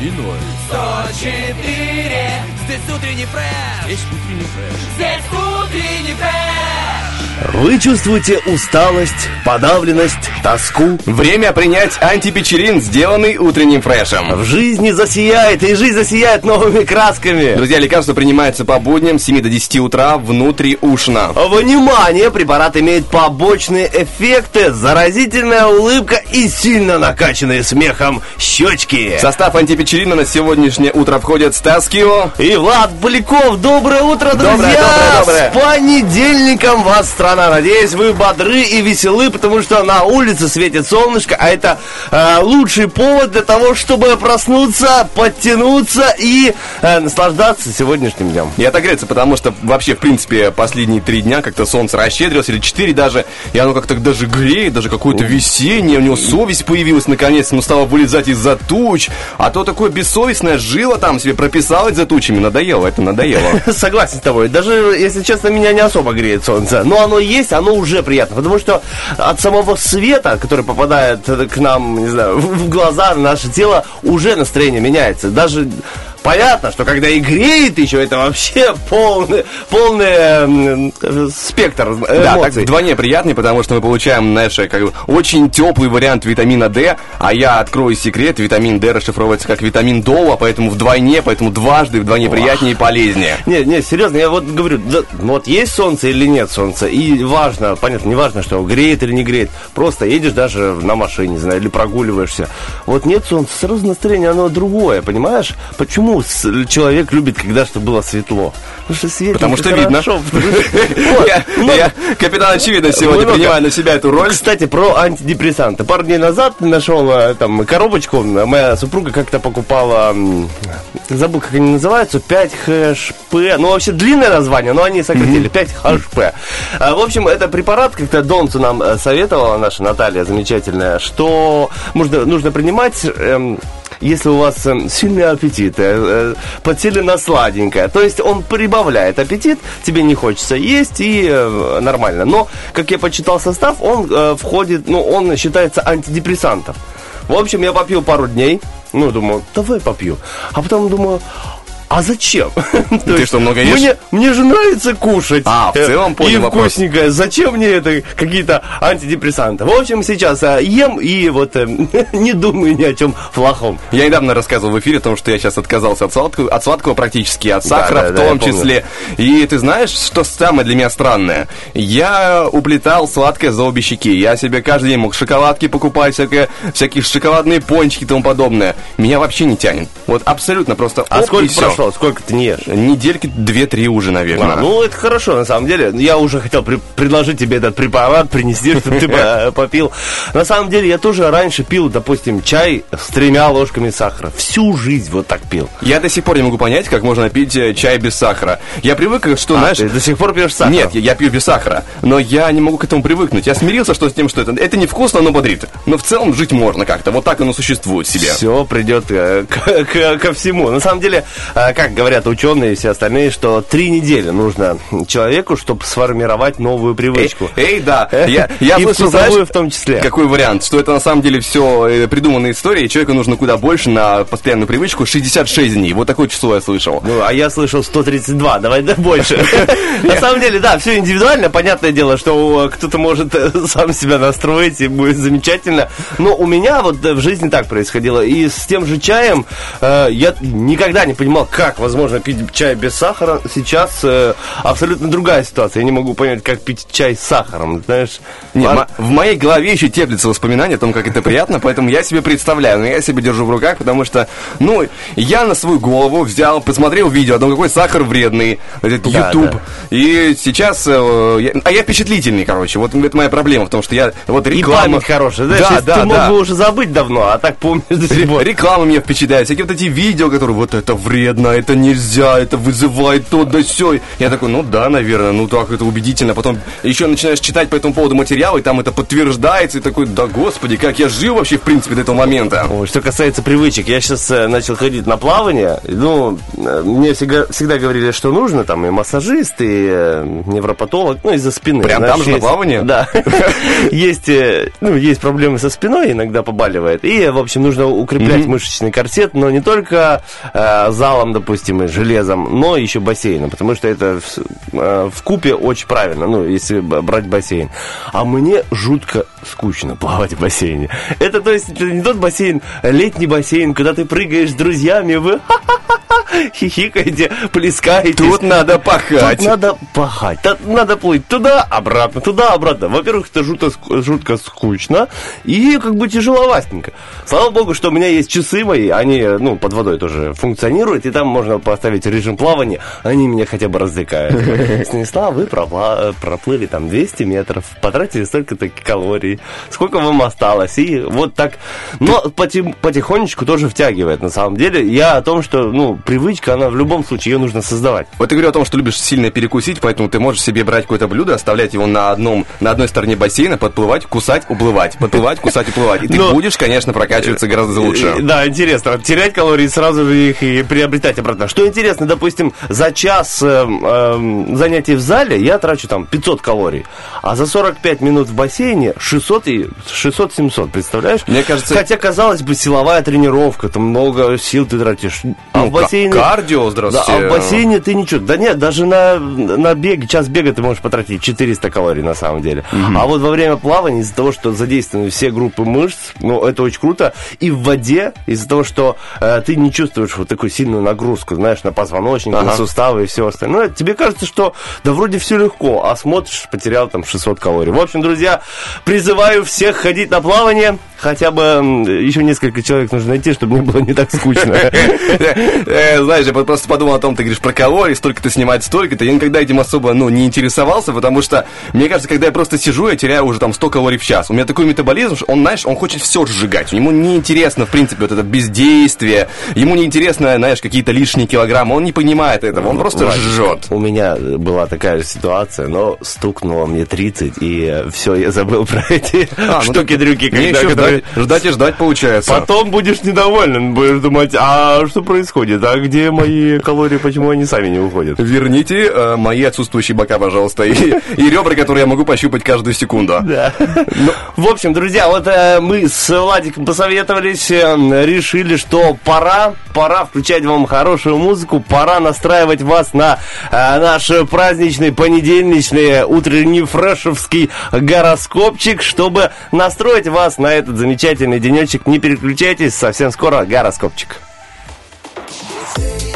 И ноль. 104 Здесь утренний фреш Есть утренний фреш. Здесь утренний фреш Вы чувствуете усталость, подавленность, тоску? Время принять антипечерин, сделанный утренним фрешем. В жизни засияет, и жизнь засияет новыми красками. Друзья, лекарство принимается по будням с 7 до 10 утра внутриушно. Внимание! Препарат имеет побочные эффекты, заразительная улыбка и сильно накачанные смехом щечки. В состав антипечерина на сегодняшнее утро входят Стас Кио, И Влад Поляков, доброе утро, друзья! Доброе, доброе, доброе. С понедельником вас, страна! Надеюсь, вы бодры и веселы, потому что на улице светит солнышко, а это э, лучший повод для того, чтобы проснуться, подтянуться и э, наслаждаться сегодняшним днем. И отогреться, потому что вообще, в принципе, последние три дня как-то солнце расщедрилось, или четыре даже, и оно как-то даже греет, даже какое-то весеннее, у него совесть появилась наконец, ну стало вылезать из-за туч, а то такое бессовестное жило там себе прописалось за тучами, надоело, это надоело. Согласен с тобой. Даже, если честно, меня не особо греет солнце. Но оно есть, оно уже приятно. Потому что от самого света, который попадает к нам, не знаю, в глаза, на наше тело, уже настроение меняется. Даже понятно, что когда и греет еще, это вообще полный, полный эм, э, спектр э, Да, так эмоций. вдвойне приятный, потому что мы получаем, знаешь, как бы очень теплый вариант витамина D, а я открою секрет, витамин D расшифровывается как витамин Дола, поэтому вдвойне, поэтому дважды вдвойне приятнее и полезнее. Не, не, серьезно, я вот говорю, да, ну вот есть солнце или нет солнца, и важно, понятно, не важно, что греет или не греет, просто едешь даже на машине, не знаю, или прогуливаешься, вот нет солнца, сразу настроение, оно другое, понимаешь? Почему с- человек любит, когда что было светло? Потому что светит Потому что хорошо, что- Я, капитан очевидно, сегодня принимаю на себя эту роль. Кстати, про антидепрессанты. Пару дней назад нашел э, там коробочку. Моя супруга как-то покупала, забыл, как они называются, 5-хэш-п. Ну, вообще длинное название, но они сократили. 5-хэш-п. А, В общем, это препарат, как-то Донцу нам э, советовала наша Наталья замечательная, что нужно, нужно принимать... если у вас эм, сильный аппетит, э, э, подсели на сладенькое, то есть он прибавляет аппетит, тебе не хочется есть и э, нормально. Но, как я почитал состав, он входит, ну, он считается антидепрессантом. В общем, я попил пару дней, ну, думаю, давай попью. А потом думаю, а зачем? Ты что, много ешь? Мне, мне же нравится кушать. А, в Э, целом понял И вопрос. вкусненькое. Зачем мне это какие-то антидепрессанты? В общем, сейчас э, ем и вот э, не думаю ни о чем плохом. Я недавно рассказывал в эфире о том, что я сейчас отказался от сладкого, от сладкого практически, от Да, сахара да, в да, я том помню. числе. И ты знаешь, что самое для меня странное? Я уплетал сладкое за обе щеки. Я себе каждый день мог шоколадки покупать, всякое, всякие шоколадные пончики и тому подобное. Меня вообще не тянет. Вот абсолютно просто А сколько прошло? Сколько ты не ешь? Недельки две-три уже, наверное. А, ну, это хорошо, на самом деле. Я уже хотел при- предложить тебе этот препарат, принести, чтобы ты по- попил. На самом деле, я тоже раньше пил, допустим, чай с тремя ложками сахара. Всю жизнь вот так пил. Я до сих пор не могу понять, как можно пить э, чай без сахара. Я привык, что, А, знаешь... ты до сих пор пьешь сахар? Нет, я, я пью без сахара, но я не могу к этому привыкнуть. Я смирился что с тем, что это, это невкусно, но бодрит. Но в целом жить можно как-то. Вот так оно существует себе. Все придет э, к- к- ко всему. На самом деле, э, как говорят ученые и все остальные, что три недели нужно человеку, чтобы сформировать новую Эй, привычку. эй, да. Я, я И слышал, знаешь, в том числе. Какой вариант? Что это на самом деле все придуманная история, и человеку нужно куда больше на постоянную привычку 66 дней. Вот такое число я слышал. Ну, а я слышал 132, давай да, больше. На самом деле, да, все индивидуально. Понятное дело, что э, кто-то может э, сам себя настроить и будет замечательно. Но у меня вот э, в жизни так происходило. И с тем же чаем э, я никогда не понимал, как возможно пить чай без сахара, сейчас э, абсолютно другая ситуация. Я не могу понять, как пить чай с сахаром, знаешь. Не, мо- в моей голове еще теплится воспоминание о том, как это приятно, поэтому я себе представляю, но я себе держу в руках, потому что, ну, я на свою голову взял, посмотрел видео о том, какой сахар вредный, этот Да, YouTube, да. и сейчас, э, я- а я впечатлительный, короче, вот это моя проблема в том, что я вот И реклама... память хорошая, знаешь, да, да, ты мог да. бы уже забыть давно, а так помнишь до сих пор. Реклама меня впечатляет, всякие вот эти видео, которые вот это вредно, это нельзя, это вызывает то да сё. Я такой, ну да, наверное, ну так это убедительно. Потом еще начинаешь читать по этому поводу материалы, и там это подтверждается, и такой, да господи, как я жил вообще в принципе до этого момента. Ой, что касается привычек, я сейчас начал ходить на плавание. Ну, э, мне всегда, всегда говорили, что нужно, там и массажист, и э, невропатолог, ну, из-за спины. Прям Знаешь, там же на плавании? Да. Есть, э, ну, есть проблемы со спиной, иногда побаливает. И, в общем, нужно укреплять мышечный корсет, но не только э, залом, допустим, и железом, но еще бассейном, потому что это в, э, в купе очень правильно, ну, если брать бассейн. А мне жутко скучно плавать в бассейне. Это, то есть, это не тот бассейн, летний бассейн, куда ты прыгаешь с друзьями, вы хихикаете, плескаете. Тут надо пахать. Тут надо пахать. Тут надо плыть туда, обратно, туда, обратно. Во-первых, это жутко, жутко скучно и как бы тяжеловастенько. Слава богу, что у меня есть часы мои, они, ну, под водой тоже функционируют, и там можно поставить режим плавания, они меня хотя бы развлекают. Станислав, вы пропла- проплыли там 200 метров, потратили столько-то калорий, сколько вам осталось, и вот так. Но поти- потихонечку тоже втягивает, на самом деле. Я о том, что, ну, привычка, она в любом случае, ее нужно создавать. Вот ты говорил о том, что любишь сильно перекусить, поэтому ты можешь себе брать какое-то блюдо, оставлять его на одном, на одной стороне бассейна, подплывать, кусать, уплывать, подплывать, кусать, уплывать. И ты Но- будешь, конечно, прокачиваться гораздо Э, лучше. Да, интересно. Терять калории, сразу же их и приобретать обратно. Что интересно, допустим, за час эм, эм, занятий в зале я трачу там 500 калорий, а за 45 минут в бассейне 600 и 600-700, представляешь? Мне кажется- Хотя, казалось бы, силовая тренировка, там много сил ты тратишь. А Ну, в бассейне... ка- кардио, Да, здравствуйте. а в бассейне ты ничего. Да нет, даже на, на бег, час бега ты можешь потратить 400 калорий на самом деле. А вот во время плавания из-за того, что задействованы все группы мышц, ну, это очень круто. И в воде из-за того, что э, ты не чувствуешь вот такую сильную нагрузку, знаешь, на позвоночник, на Ага. суставы и все остальное. Тебе кажется, что да вроде все легко, а смотришь, потерял там 600 калорий. В общем, друзья, призываю всех ходить на плавание. Хотя бы еще несколько человек нужно найти, чтобы не было не так скучно. Э, Знаешь, я просто подумал о том, ты говоришь про калории, столько-то снимать, столько-то. Я никогда этим особо, ну, не интересовался, потому что, мне кажется, когда я просто сижу, я теряю уже там 100 калорий в час. У меня такой метаболизм, что он, знаешь, он хочет все сжигать. Ему не интересно, в принципе, вот это бездействие. Ему не интересно, знаешь, какие-то лишние килограммы. Он не понимает этого, он просто Владик, жжет. У меня была такая же ситуация, но стукнуло мне 30, и все, я забыл про эти А, ну штуки-дрюки. Мне когда- еще которые- ждать, ждать и ждать получается. Потом будешь недоволен, будешь думать, а что происходит, а где мои калории, почему они сами не уходят? Верните э, мои отсутствующие бока, пожалуйста, и, и ребра, которые я могу пощупать каждую секунду. Да. Ну, в общем, друзья, вот э, мы с Владиком посоветовались, э, решили, что пора, пора включать вам хорошую музыку, пора настраивать вас на э, наш праздничный понедельничный утренний фрешевский гороскопчик, чтобы настроить вас на этот замечательный денечек. Не переключайтесь, совсем скоро гороскопчик. say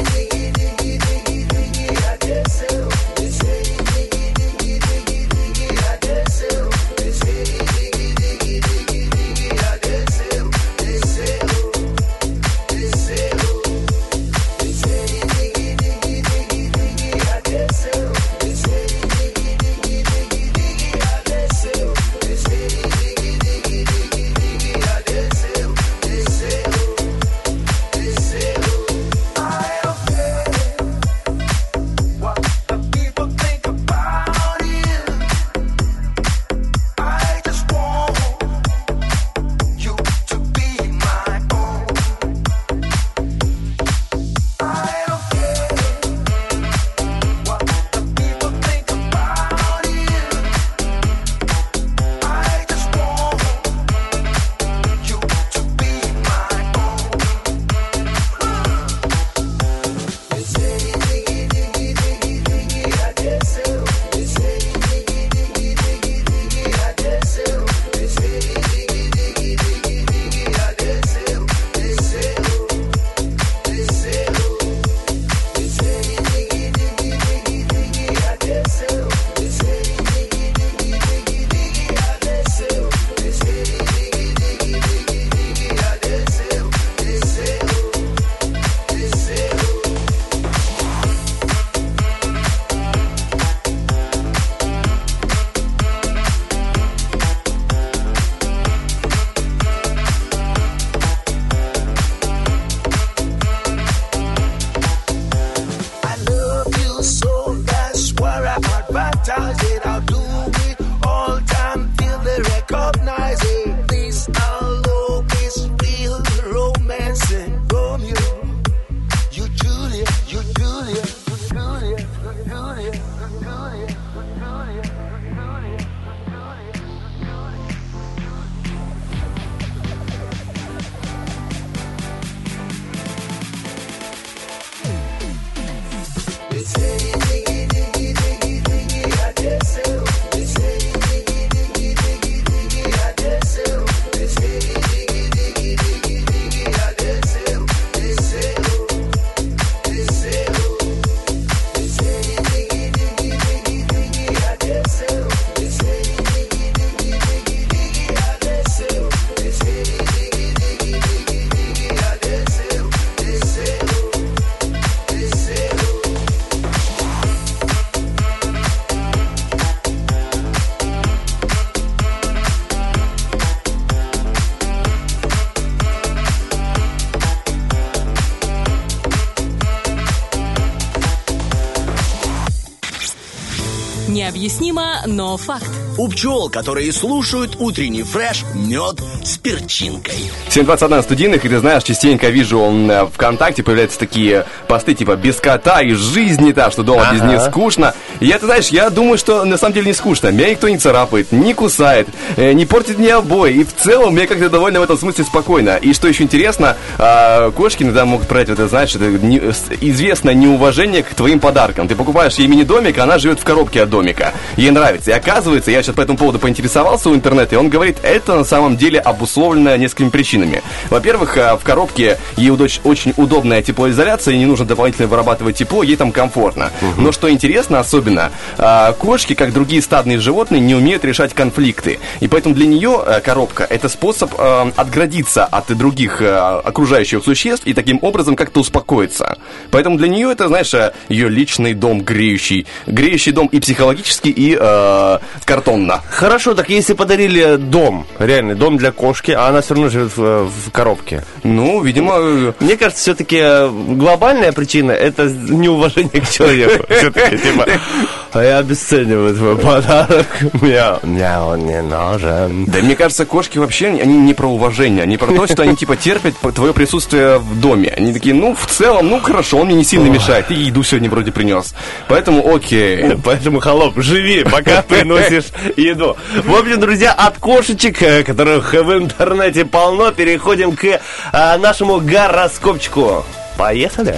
Необъяснимо, но факт. У пчел, которые слушают утренний фреш, мед с перчинкой. 721 студийных, и ты знаешь, частенько вижу он э, ВКонтакте появляются такие посты типа без кота и жизни та, что дома без Ага. них скучно. Я, ты знаешь, я думаю, что на самом деле не скучно. Меня никто не царапает, не кусает, э, не портит мне обои. И в целом мне как-то довольно в этом смысле спокойно. И что еще интересно, а, кошки иногда могут проявить, это, знаешь, это не- известное неуважение к твоим подаркам. Ты покупаешь ей мини-домик, а она живет в коробке от домика. Ей нравится. И оказывается, я сейчас по этому поводу поинтересовался у интернета, и он говорит, это на самом деле обусловлено несколькими причинами. Во-первых, а, в коробке ей очень удобная теплоизоляция, и не нужно дополнительно вырабатывать тепло, ей там комфортно. Но что интересно особенно, а, кошки, как другие стадные животные, не умеют решать конфликты. И поэтому для нее а, коробка это способ а, отградиться от других а, окружающих существ и таким образом как-то успокоиться. Поэтому для нее это, знаешь, ее личный дом греющий. Греющий дом и психологически, и а, картонно. Хорошо, так если подарили дом, реальный дом для кошки, а она все равно живет в, в коробке. Ну, видимо, э, Мне кажется, все-таки глобальная причина это неуважение к человеку. Все-таки, типа, а я обесцениваю твой подарок. Мне, мне он не нужен. Да мне кажется, кошки вообще, они не про уважение, они про то, что они типа терпят твое присутствие в доме. Они такие, ну, в целом, ну, хорошо, он мне не сильно мешает, и еду сегодня вроде принес. Поэтому окей. Поэтому, холоп, живи, пока приносишь еду. В общем, друзья, от кошечек, э, которых в интернете полно, переходим к э, нашему гороскопчику. Поехали.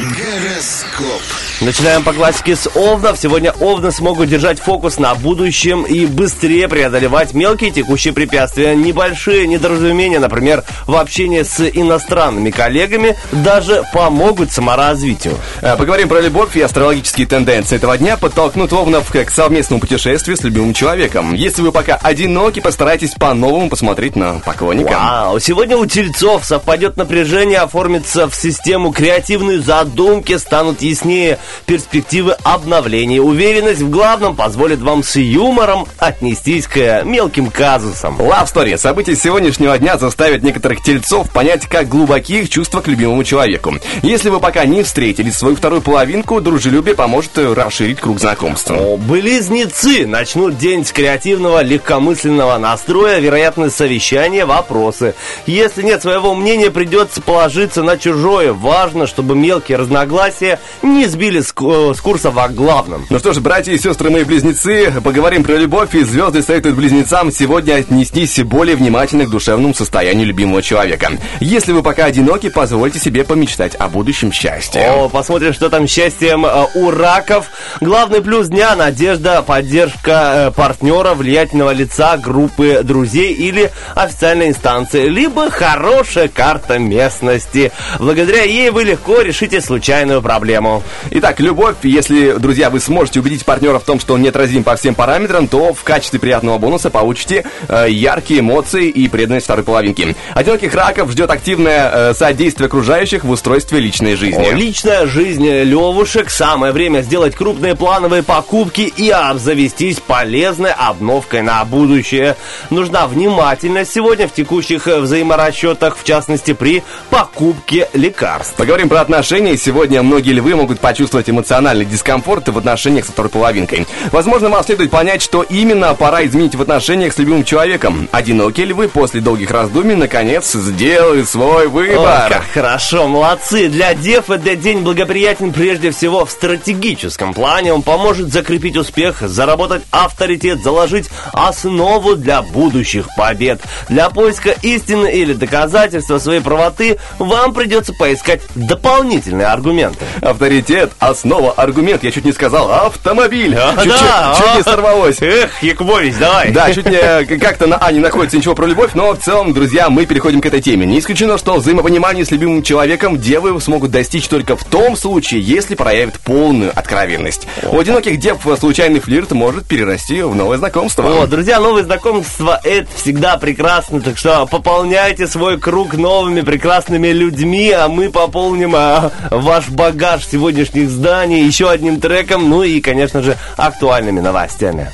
Гороскоп. Начинаем по классике с Овнов. Сегодня Овны смогут держать фокус на будущем и быстрее преодолевать мелкие текущие препятствия. Небольшие недоразумения, например, в общении с иностранными коллегами, даже помогут саморазвитию. Э, Поговорим про любовь и астрологические тенденции этого дня подтолкнут Овнов к совместному путешествию с любимым человеком. Если вы пока одиноки, постарайтесь по-новому посмотреть на поклонника. Вау, сегодня у тельцов совпадет напряжение, оформится в систему креативные задумки, станут яснее перспективы обновления. Уверенность в главном позволит вам с юмором отнестись к мелким казусам. Love Story. События сегодняшнего дня заставят некоторых тельцов понять, как глубоки их чувства к любимому человеку. Если вы пока не встретили свою вторую половинку, дружелюбие поможет э, расширить круг знакомств. О, Близнецы начнут день с креативного, легкомысленного настроя, вероятно, совещания, вопросы. Если нет своего мнения, придется положиться на чужое. Важно, чтобы мелкие разногласия не сбили с, с курса во главном. Ну что ж, братья и сестры мои близнецы, поговорим про любовь, и звезды советуют близнецам сегодня отнестись более внимательно к душевному состоянию любимого человека. Если вы пока одиноки, позвольте себе помечтать о будущем счастье. О, посмотрим, что там счастьем э, у раков. Главный плюс дня – надежда, поддержка э, партнера, влиятельного лица, группы друзей или официальной инстанции, либо хорошая карта местности. Благодаря ей вы легко решите случайную проблему. Итак, любовь, если, друзья, вы сможете убедить партнера в том, что он неотразим по всем параметрам, то в качестве приятного бонуса получите э, яркие эмоции и преданность второй половинки. Одиноких раков ждет активное э, содействие окружающих в устройстве личной жизни. О, Личная жизнь левушек. Самое время сделать крупные плановые покупки и обзавестись полезной обновкой на будущее. Нужна внимательность сегодня в текущих э, взаиморасчетах, в частности при покупке лекарств. Поговорим про отношения. Сегодня многие львы могут почувствовать эмоциональный дискомфорт в отношениях со второй половинкой. Возможно, вам следует понять, что именно пора изменить в отношениях с любимым человеком. Одинокие львы после долгих раздумий наконец сделают свой Ой, выбор. как хорошо, молодцы. Для дев этот день благоприятен прежде всего в стратегическом плане. Он поможет закрепить успех, заработать авторитет, заложить основу для будущих побед. Для поиска истины или доказательства своей правоты вам придется поискать дополнительные аргументы. Авторитет, основа, аргумент. Я чуть не сказал автомобиль. чуть, чуть- да, чуть а. не сорвалось. Эх, Якубович, давай. Да, чуть не как-то на А не находится ничего про любовь, но в целом, друзья, мы переходим к этой теме. Не исключено, что взаимопонимание с любимым человеком девы смогут достичь только в том случае, если проявят полную откровенность. У одиноких дев случайный флирт может перерасти в новое знакомство. О, друзья, новые знакомства это всегда прекрасно, так что пополняйте свой круг новыми прекрасными людьми, а мы пополним а, ваш багаж сегодняшних зданий еще одним треком, ну и, конечно же, актуальными новостями.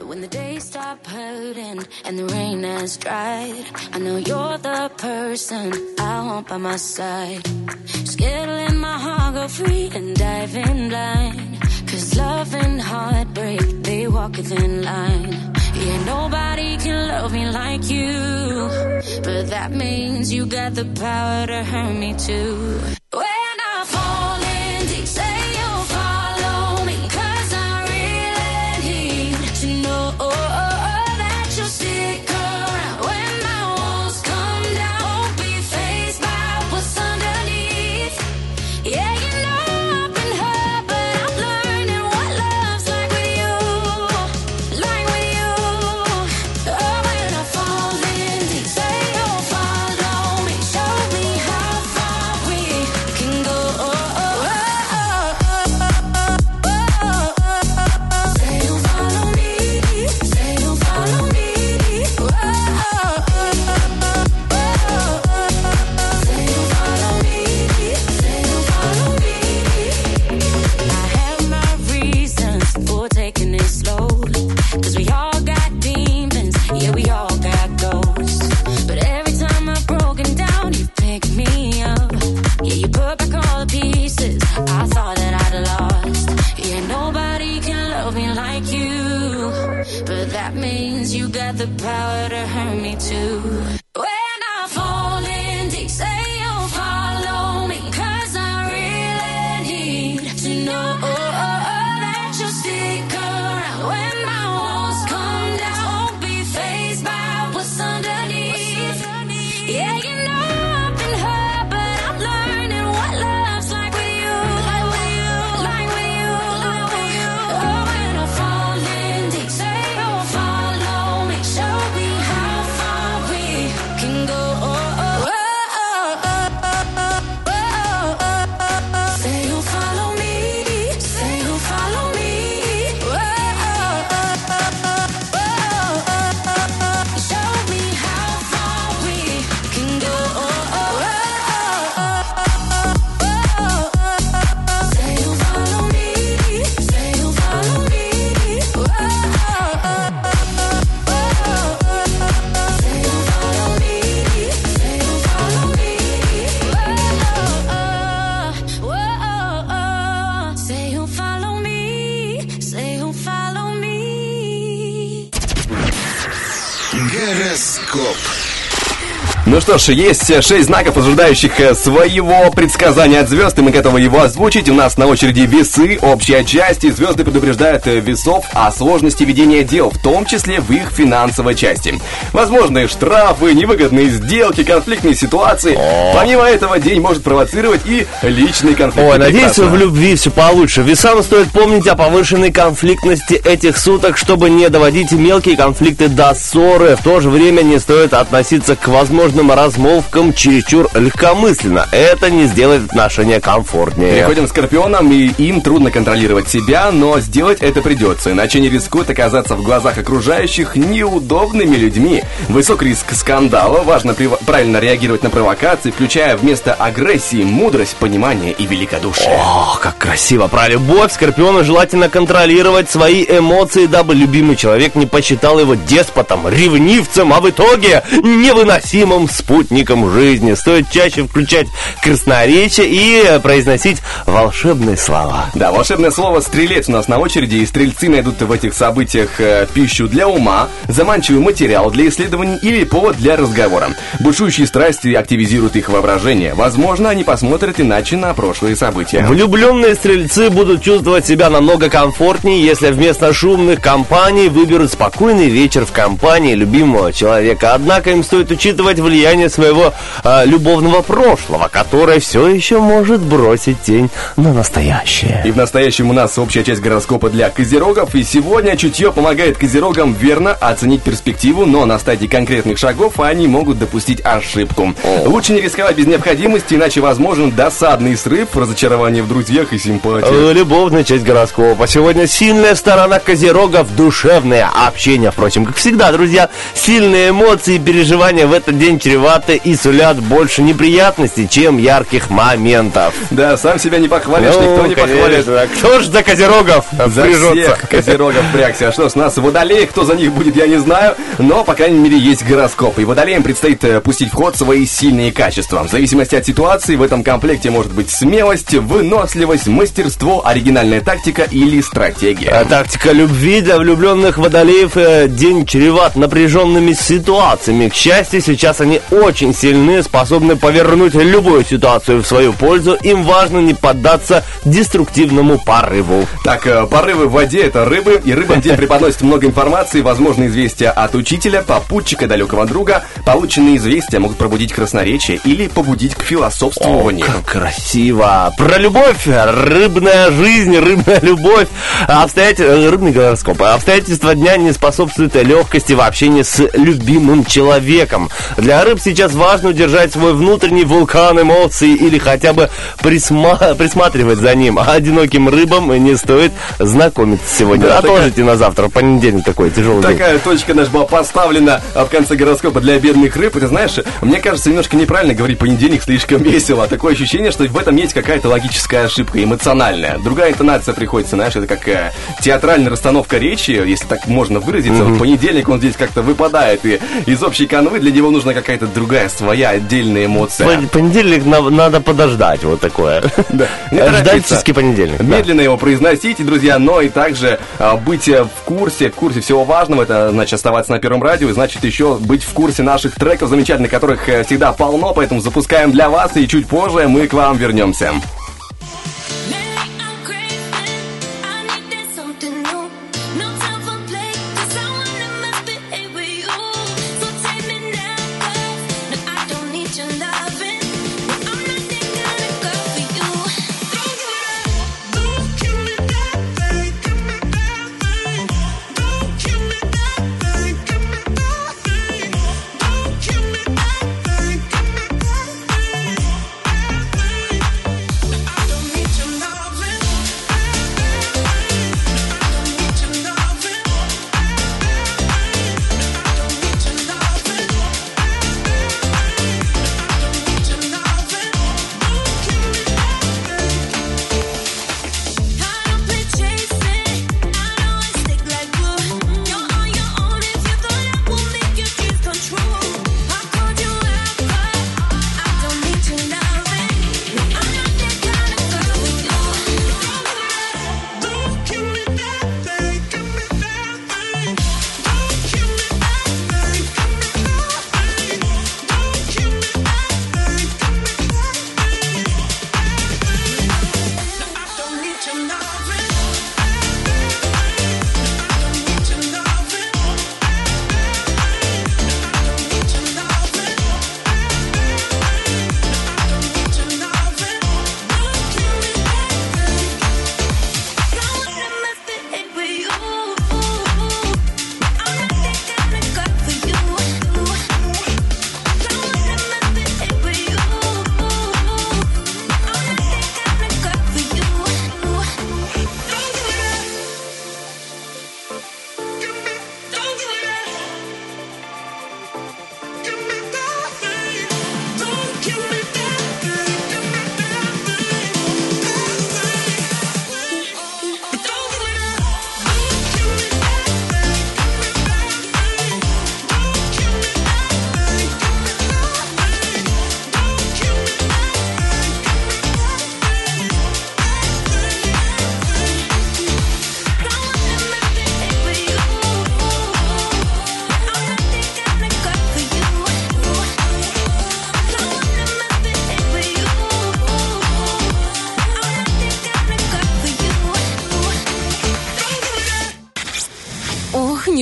When the days stop hurting and the rain has dried, I know you're the person I want by my side. Let my heart go free and dive in blind. Cause love and heartbreak, they walk within line. Yeah, nobody can love me like you. But that means you got the power to hurt me too. Что ж, есть шесть знаков, ожидающих э, своего предсказания от звезд, и мы готовы его озвучить. У нас на очереди весы, общая часть, и звезды предупреждают э, весов о сложности ведения дел, в том числе в их финансовой части. Возможные штрафы, невыгодные сделки, конфликтные ситуации. Помимо этого, день может провоцировать и личные конфликты. Ой, надеюсь, в любви все получше. Весам стоит помнить о повышенной конфликтности этих суток, чтобы не доводить мелкие конфликты до ссоры. В то же время не стоит относиться к возможным размолвкам чересчур легкомысленно. Это не сделает отношения комфортнее. Переходим к скорпионам, и им трудно контролировать себя, но сделать это придется, иначе они рискуют оказаться в глазах окружающих неудобными людьми. Высок риск скандала, важно правильно реагировать на провокации, включая вместо агрессии мудрость, понимание и великодушие. Ох, как красиво. Про любовь Скорпиону желательно контролировать свои эмоции, дабы любимый человек не посчитал его деспотом, ревнивцем, а в итоге невыносимым спутником жизни. Стоит чаще включать красноречие и произносить волшебные слова. Да, волшебное слово «стрелец» у нас на очереди, и стрельцы найдут в этих событиях э, пищу для ума, заманчивый материал для исследований или повод для разговора. Бушующие страсти активизируют их воображение. Возможно, они посмотрят иначе на прошлые события. Влюбленные стрельцы будут чувствовать себя намного комфортнее, если вместо шумных компаний выберут спокойный вечер в компании любимого человека. Однако им стоит учитывать влияние своего а, любовного прошлого, которое все еще может бросить тень на настоящее. И в настоящем у нас общая часть гороскопа для козерогов, и сегодня чутье помогает козерогам верно оценить перспективу, но на стадии конкретных шагов они могут допустить ошибку. Лучше не рисковать без необходимости, иначе возможен досадный срыв, разочарование в друзьях и симпатии. Э, Любовная часть гороскопа. Сегодня сильная сторона козерогов, душевное общение. Впрочем, как всегда, друзья, сильные эмоции и переживания в этот день чреваты и сулят больше неприятностей, чем ярких моментов. Да, сам себя не похвалишь, никто не конечно, похвалит. а Кто ж за козерогов За впряжется? всех козерогов впрягся. А что с нас водолей, кто за них будет, я не знаю. Но, по крайней мере, есть гороскоп. И водолеям предстоит э, пустить в ход свои сильные качества. В зависимости от ситуации в этом комплекте может быть смелость, выносливость, мастерство, оригинальная тактика или стратегия. А Тактика любви для влюбленных водолеев э, день чреват напряженными ситуациями. К счастью, сейчас они очень сильны, способны повернуть любую ситуацию в свою пользу. Им важно не поддаться деструктивному порыву. Так, э, порывы в воде это рыбы, и рыбам день преподносит много информации, возможно, известия от учителя, попутчика, далекого друга. Полученные известия могут пробудить красноречие или побудить к философствованию. Как красиво! Про любовь, рыбная жизнь, рыбная любовь, обстоятельства, рыбный гороскоп. Обстоятельства дня не способствуют легкости в общении с любимым человеком. Для рыб сейчас важно удержать свой внутренний вулкан эмоций или хотя бы присма- присматривать за ним. А одиноким рыбам не стоит знакомиться сегодня. Да, Отложите на завтра, понедельник такой тяжелый день. Такая точка наша была поставлена а, в конце гороскопа для бедных рыб. И ты знаешь, мне кажется, немножко неправильно говорить понедельник слишком весело. Такое ощущение, что в этом есть какая-то логическая ошибка, эмоциональная. Другая интонация приходится, знаешь, это как э, театральная расстановка речи, если так можно выразиться. Вот понедельник он здесь как-то выпадает, и из общей канвы для него нужна какая-то другая, своя отдельная эмоция. Пон- Понедельник на- надо подождать, вот такое. Торопиться. Ждательский понедельник. да. Медленно его произносите, друзья, но и также а, быть э, в курсе, в курсе всего важного, это значит оставаться на первом радио, и значит еще быть в курсе наших треков замечательных, которых э, всегда полно, поэтому запускаем для вас, и чуть позже мы к вам вернемся.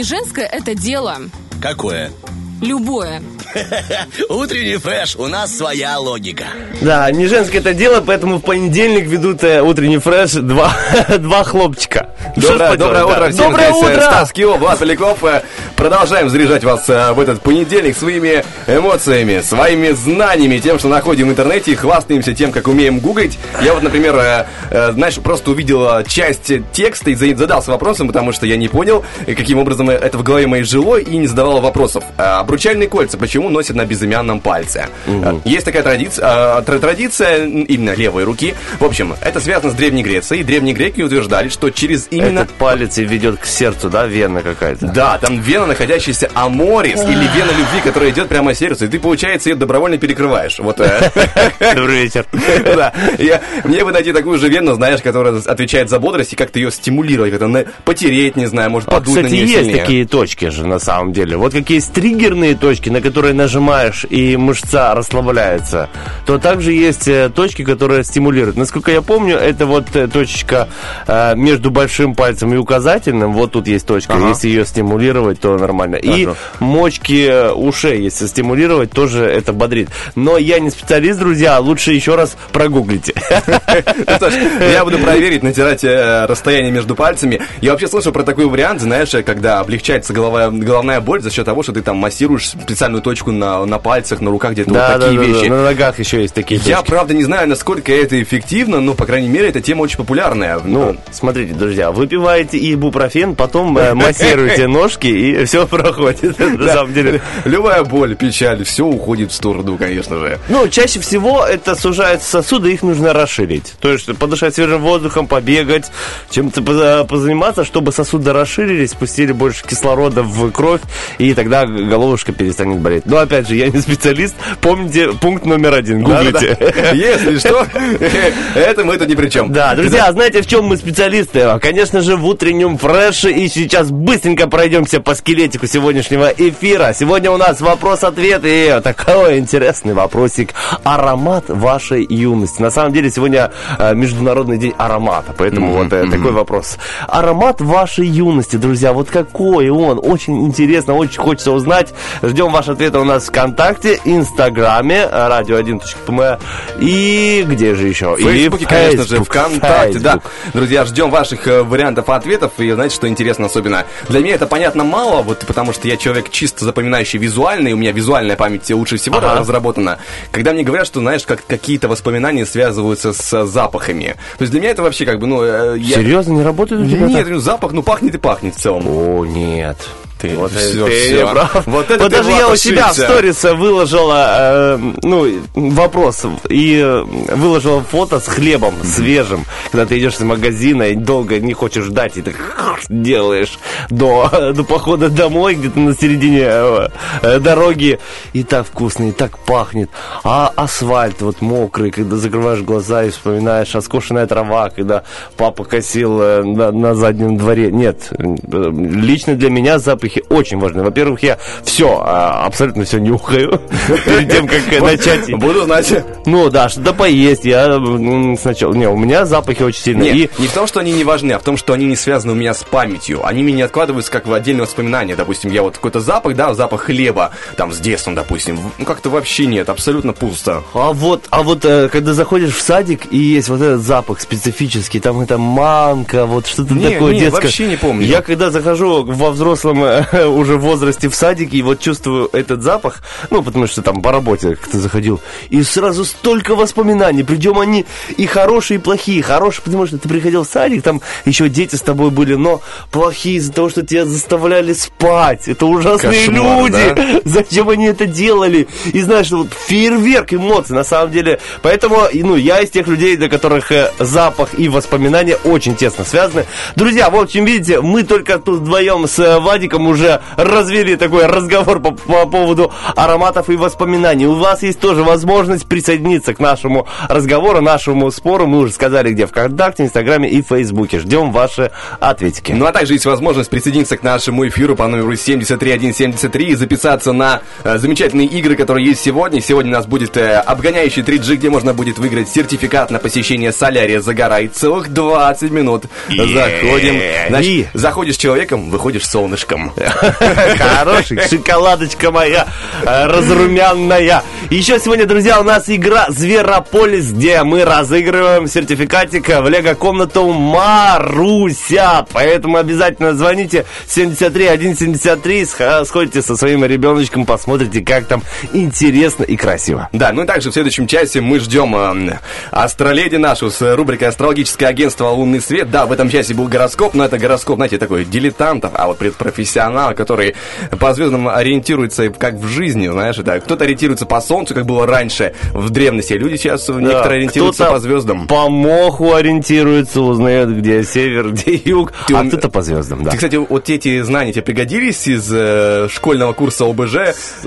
Женское это дело. Какое? Любое. Утренний фреш, у нас своя логика. Да, не женское это дело, поэтому в понедельник ведут э, утренний фреш два, два хлопчика. Доброе, доброе утро всем. Доброе э, утро! Стас Кио, Влад Поляков. Продолжаем заряжать вас э, в этот понедельник своими эмоциями, своими знаниями, тем, что находим в интернете, и хвастаемся тем, как умеем гуглить. Я вот, например, э, э, знаешь, просто увидел часть текста и за- задался вопросом, потому что я не понял, каким образом это в голове моей жило, и не задавал вопросов. Обручальные кольца. Почему носят на безымянном пальце. Э, Есть такая традиция, тра- традиция именно левой руки. В общем, это связано с Древней Грецией. Древние греки утверждали, что через именно Этот палец ведет к сердцу, да, вена какая-то. да, там вена, находящаяся аморис, или вена любви, которая идет прямо от сердца, и ты, получается, ее добровольно перекрываешь. Вот, э, Добрый вечер. да. Я- Мне бы найти такую же вену, знаешь, которая отвечает за бодрость, и как-то ее стимулировать, на- потереть, не знаю, может, А, подуть на нее есть сильнее. такие точки же на самом деле. Вот как есть триггерные точки, на которые нажимаешь и мышца расслабляется, то также есть э, точки, которые стимулируют. Насколько я помню, это вот э, точечка между большим пальцем и указательным. Вот тут есть точка. Ага. Если ее стимулировать, то нормально. И Ага. мочки э, ушей, если стимулировать, тоже это бодрит. Но я не специалист, друзья, лучше еще раз прогуглите. Ну я буду проверить, натирать э, расстояние между пальцами. Я вообще слышал про такой вариант, знаешь, когда облегчается головная боль за счет того, что ты там массируешь специальную точку на, пальцах, на руках, где-то вот такие вещи. На ногах еще есть такие Я, правда, не знаю, насколько это эффективно, но, по крайней мере, эта тема очень популярная. Ну, смотрите, друзья, выпиваете ибупрофен, потом э, массируете ножки, и все проходит. На самом деле. Любая боль, печаль, все уходит в сторону, конечно же. Ну, чаще всего это сужает сосуды, их нужно расширить. То есть подышать свежим воздухом, побегать, чем-то поза- позаниматься, чтобы сосуды расширились, спустили больше кислорода в кровь, и тогда головушка перестанет болеть. Но, опять же, я не специалист. Помните пункт номер один, гуглите. Если что, это мы тут ни при чем. Да, друзья, знаете, в чем мы специалисты? Конечно же, в утреннем фреше. И сейчас быстренько пройдемся по скелетику сегодняшнего эфира. Сегодня у нас вопрос-ответ. И такой интересный вопросик. Аромат вашей юности. На самом деле, сегодня э, Международный день аромата. Поэтому вот э, такой вопрос. Аромат вашей юности, друзья. Вот какой он? Очень интересно, очень хочется узнать. Ждем ваш ответ у нас ВКонтакте, Инстаграме, радио1.пм и где же еще? В Фейсбуке, конечно же, Facebook, ВКонтакте, да. Facebook. Друзья, ждем ваших э, вариантов ответов. И знаете, что интересно особенно? Для меня это понятно мало, вот потому что я человек чисто запоминающий визуальный, у меня визуальная память лучше всего Ага. разработана. Когда мне говорят, что, знаешь, как какие-то воспоминания связываются с э, запахами. То есть для меня это вообще как бы, ну... э, я- Серьезно, не работает у тебя Нет, так? запах, ну пахнет и пахнет в целом. О, нет. Ты, Вот это ты всё. не прав. Вот это Вот даже я у себя в сторис выложила, э, ну, вопрос и выложила фото с хлебом свежим, когда ты идешь из магазина и долго не хочешь ждать, и ты делаешь до, до похода домой, где-то на середине э, э, дороги, и так вкусно, и так пахнет. А асфальт вот мокрый, когда закрываешь глаза и вспоминаешь, а скошенная трава, когда папа косил э, на, на заднем дворе. Нет, э, лично для меня запахи очень важны. Во-первых, я все, абсолютно все нюхаю перед тем, как э, начать. Буду знать. Ну да, что-то поесть. Я сначала... Не, у меня запахи очень сильные. Нет, не в том, что они не важны, а в том, что они не связаны у меня с памятью. Они мне не откладываются как в отдельное воспоминание. Допустим, я вот какой-то запах, да, запах хлеба, там, с детством, допустим. Ну, как-то вообще нет, абсолютно пусто. А вот, а вот э, когда заходишь в садик и есть вот этот запах специфический, там это манка, вот что-то такое не, детское. вообще не помню. Я когда захожу во взрослом э, уже возрасте в садик и вот чувствую этот запах, ну потому что там по работе как-то заходил, и сразу столько воспоминаний, причем они и хорошие, и плохие. Хорошие, потому что ты приходил в садик, там еще дети с тобой были, но плохие из-за того, что тебя заставляли спать. Это ужасные Кошмар, люди. да? Зачем они это делали? И знаешь, вот фейерверк эмоций, на самом деле. Поэтому, ну, я из тех людей, для которых э, запах и воспоминания очень тесно связаны. Друзья, в общем, видите, мы только тут вдвоем с э, Вадиком уже развели такой разговор по, по поводу ароматов и воспоминаний. У вас есть тоже возможность присоединиться к нашему разговору, нашему спору. Мы уже сказали, где ВКонтакте, Инстаграме и Фейсбуке. Ждем ваши ответики. Ну а также есть возможность присоединиться к нашему эфиру по номеру 73173 и записаться на э, замечательные игры, которые есть сегодня. Сегодня у нас будет э, обгоняющий 3G, где можно будет выиграть сертификат на посещение солярия «Загорай» целых 20 минут. Заходим. Значит, заходишь человеком, выходишь солнышком. Хороший, шоколадочка моя э, разрумянная. Еще сегодня, друзья, у нас игра Зверополис, где мы разыгрываем сертификатик в лего-комнату Маруся. Поэтому обязательно звоните 73173, сх- сходите со своим ребеночком, посмотрите, как там интересно и красиво. Да, ну и также в следующем часе мы ждем э, астроледи нашу с рубрикой «Астрологическое агентство Лунный свет». Да, в этом часе был гороскоп, но это гороскоп, знаете, такой дилетантов, а вот предпрофессионалов канал, который по звездам ориентируется как в жизни, знаешь, да. Кто-то ориентируется по солнцу, как было раньше в древности, люди сейчас некоторые ориентируются по звездам. По моху ориентируется, узнает, где север, где юг, Ты а кто-то по звездам, да. Ты, кстати, вот эти знания тебе пригодились из э, школьного курса ОБЖ?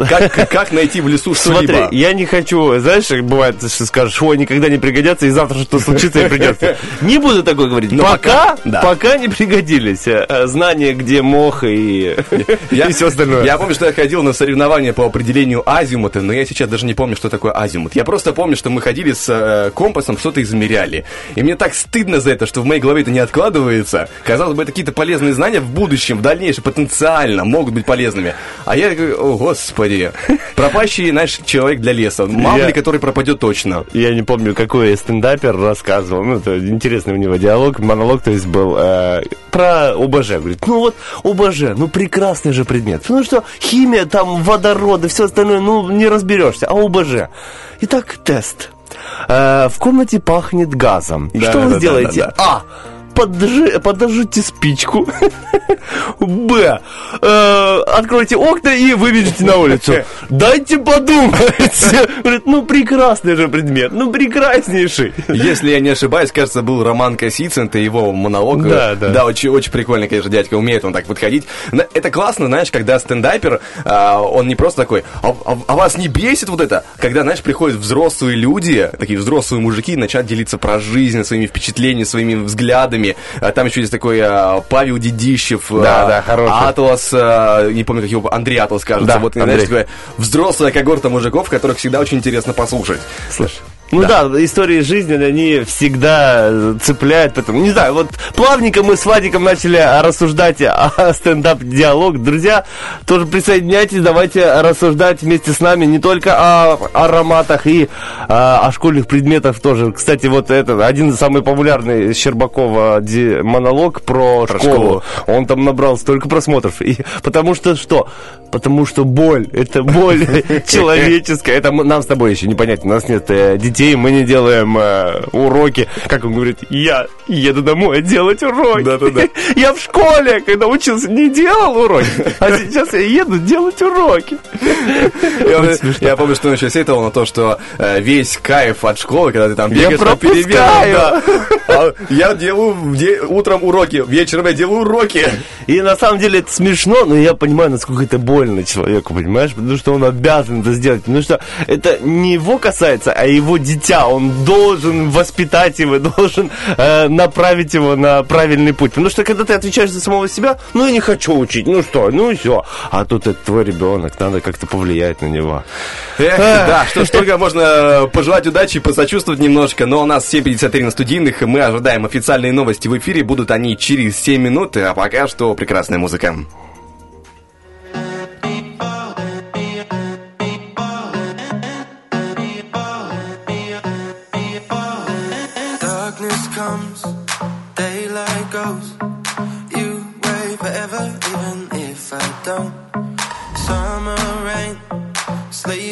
Как, как найти в лесу Смотри, что-либо? я не хочу, знаешь, бывает, что скажешь, ой, никогда не пригодятся, и завтра что случится и придется. Не буду такое говорить. Но пока, пока- да. пока не пригодились. э, э, Знания, где мох и, и все остальное. Я помню, что я ходил на соревнования по определению азимута, но я сейчас даже не помню, что такое азимут. Я просто помню, что мы ходили с э, компасом, что-то измеряли. И мне так стыдно за это, что в моей голове это не откладывается. Казалось бы, это какие-то полезные знания в будущем, в дальнейшем, потенциально могут быть полезными. А я такой, о, господи. Пропащий, знаешь, человек для леса. Мало Я- ли, который пропадет точно. Я не помню, какой стендапер рассказывал. Ну, это интересный у него диалог, монолог, то есть был э, про ОБЖ. Говорит, ну вот ОБЖ, ну прекрасный же предмет. Ну что, химия, там водороды, все остальное, ну не разберешься. А ОБЖ? Итак, тест. Э, в комнате пахнет газом. Да, что да, вы да, сделаете? да, да. А. Подожи, подожжите спичку. Б. Э, откройте окна и выбежите на улицу. Дайте подумать. Говорит, ну прекрасный же предмет, ну прекраснейший. Если я не ошибаюсь, кажется, был Роман Косицын, это его монолог. Да, да. Да, очень, очень прикольно, конечно, дядька, умеет он так подходить. Это классно, знаешь, когда стендапер, а, он не просто такой, а, а- а вас не бесит вот это? Когда, знаешь, приходят взрослые люди, такие взрослые мужики, начинают делиться про жизнь, своими впечатлениями, своими взглядами. А Там еще есть такой а, Павел Дедищев, Да, а, да, хороший. Атлас, не помню, как его, Андрей Атлас, кажется. Да, вот, и, знаешь, Андрей. такая взрослая когорта мужиков, которых всегда очень интересно послушать. Слышь. Ну да. истории жизни, они всегда цепляют. Поэтому, не знаю, вот плавненько мы с Владиком начали рассуждать о стендап-диалог. Друзья, тоже присоединяйтесь, давайте рассуждать вместе с нами не только о ароматах и э, о школьных предметах тоже. Кстати, вот это один самый популярный Щербакова ди- монолог про, Про школу. школу. Он там набрал столько просмотров. И, потому что что? Потому что боль, это боль человеческая. Это нам с тобой еще непонятно. У нас нет э, детей, мы не делаем э, уроки. Как он говорит, я еду домой делать уроки. Да-да-да. Я в школе, когда учился, не делал уроки. А сейчас я еду делать уроки. Я, помню, что он еще сетовал на то, что э, весь кайф от школы, когда ты там бегаешь по переменам. А я делаю утром уроки, вечером я делаю уроки. И на самом деле это смешно, но я понимаю, насколько это больно человеку, понимаешь? Потому что он обязан это сделать. Потому что это не его касается, а его дитя. Он должен воспитать его, должен э, направить его на правильный путь. Потому что когда ты отвечаешь за самого себя, ну я не хочу учить, ну что, ну и все. А тут это твой ребенок, надо как-то повлиять на него. Эх, да, что ж, только можно пожелать удачи и посочувствовать немножко, но у нас 7.53 на студийных, и мы ожидаем официальные новости в эфире, будут они через 7 минут, а пока что прекрасная музыка.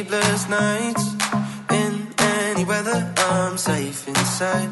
Sleepless nights. In any weather, I'm safe inside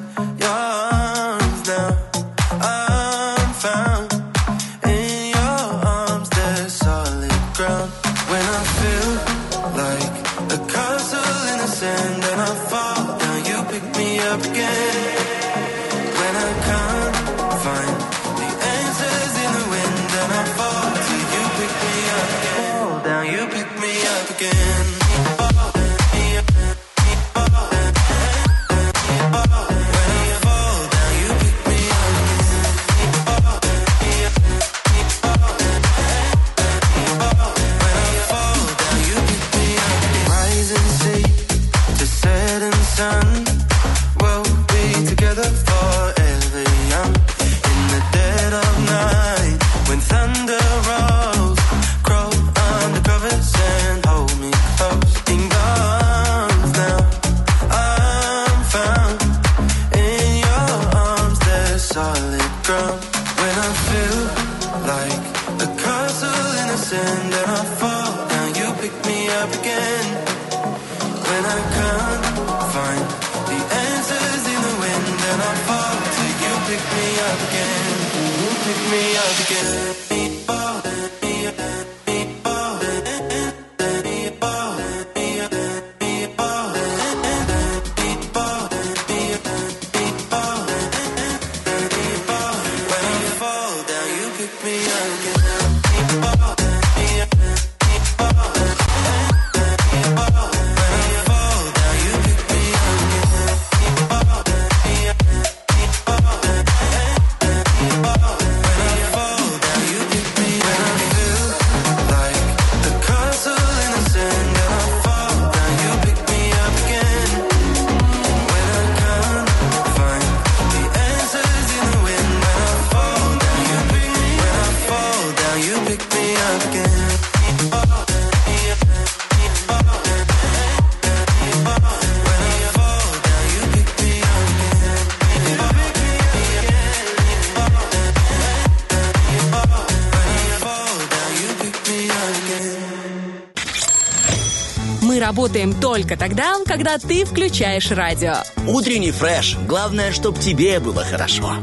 работаем только тогда, когда ты включаешь радио. Утренний фреш. Главное, чтобы тебе было хорошо.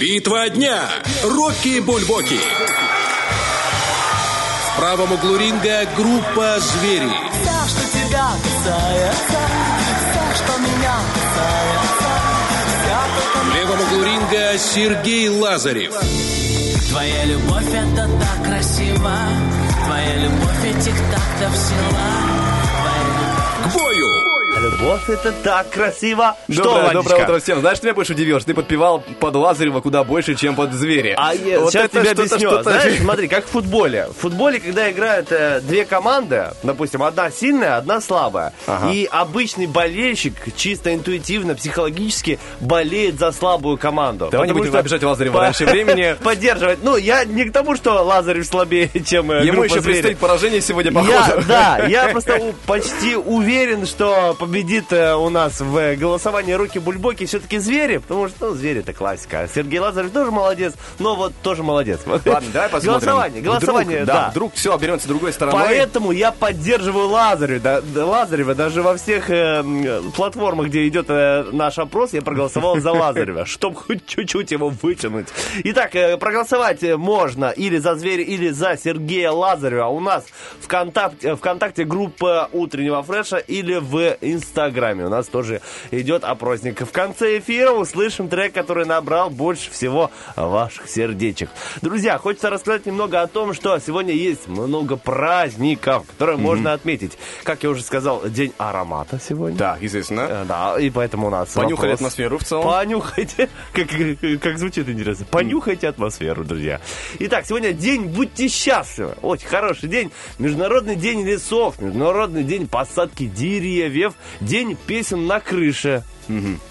Битва дня. Рокки Бульбоки. В правом углу ринга группа «Звери». Все, что тебя касается, все, что меня касается, В левом углу ринга Сергей Лазарев. Твоя любовь это так красиво, твоя любовь этих тактов села. Любовь это так красиво. Что, Доброе, Вадичка? доброе утро всем. Знаешь, что меня больше удивило? Что ты подпевал под Лазарева куда больше, чем под Звери. А я Вот сейчас тебе объясню. что-то- Знаешь, смотри, как в футболе. В футболе, когда играют э, две команды, допустим, одна сильная, одна слабая, Ага. и обычный болельщик чисто интуитивно, психологически болеет за слабую команду. Давай не будем что обижать Лазарева по- раньше времени. Поддерживать. Ну, я не к тому, что Лазарев слабее, чем э, Ему еще «Звери». предстоит поражение сегодня, Я, похоже. да, я просто почти уверен, что победит э, у нас в э, голосовании руки бульбоки все-таки звери, потому что, ну, звери это классика. А Сергей Лазарев тоже молодец, но вот тоже молодец. Ладно, давай посмотрим. Голосование, голосование, Вдруг, да. Вдруг все обернется другой стороной. Поэтому я поддерживаю Лазарева, да, да, Лазарева даже во всех э, платформах, где идет э, наш опрос, я проголосовал за Лазарева, чтобы хоть чуть-чуть его вытянуть. Итак, э, проголосовать э, можно или за Зверя, или за Сергея Лазарева. У нас ВКонтакте, ВКонтакте группа утреннего фреша или в Инстаграме. У нас тоже идет опросник. В конце эфира услышим трек, который набрал больше всего ваших сердечек. Друзья, хочется рассказать немного о том, что сегодня есть много праздников, которые можно отметить. Как я уже сказал, день аромата сегодня. Да, естественно. Э, Да, и поэтому у нас Понюхали вопрос. атмосферу в целом. Понюхайте. Как, как звучит интересно. Понюхайте атмосферу, друзья. Итак, сегодня день «Будьте счастливы». Очень хороший день. Международный день лесов, Международный день посадки деревьев, День песен на крыше.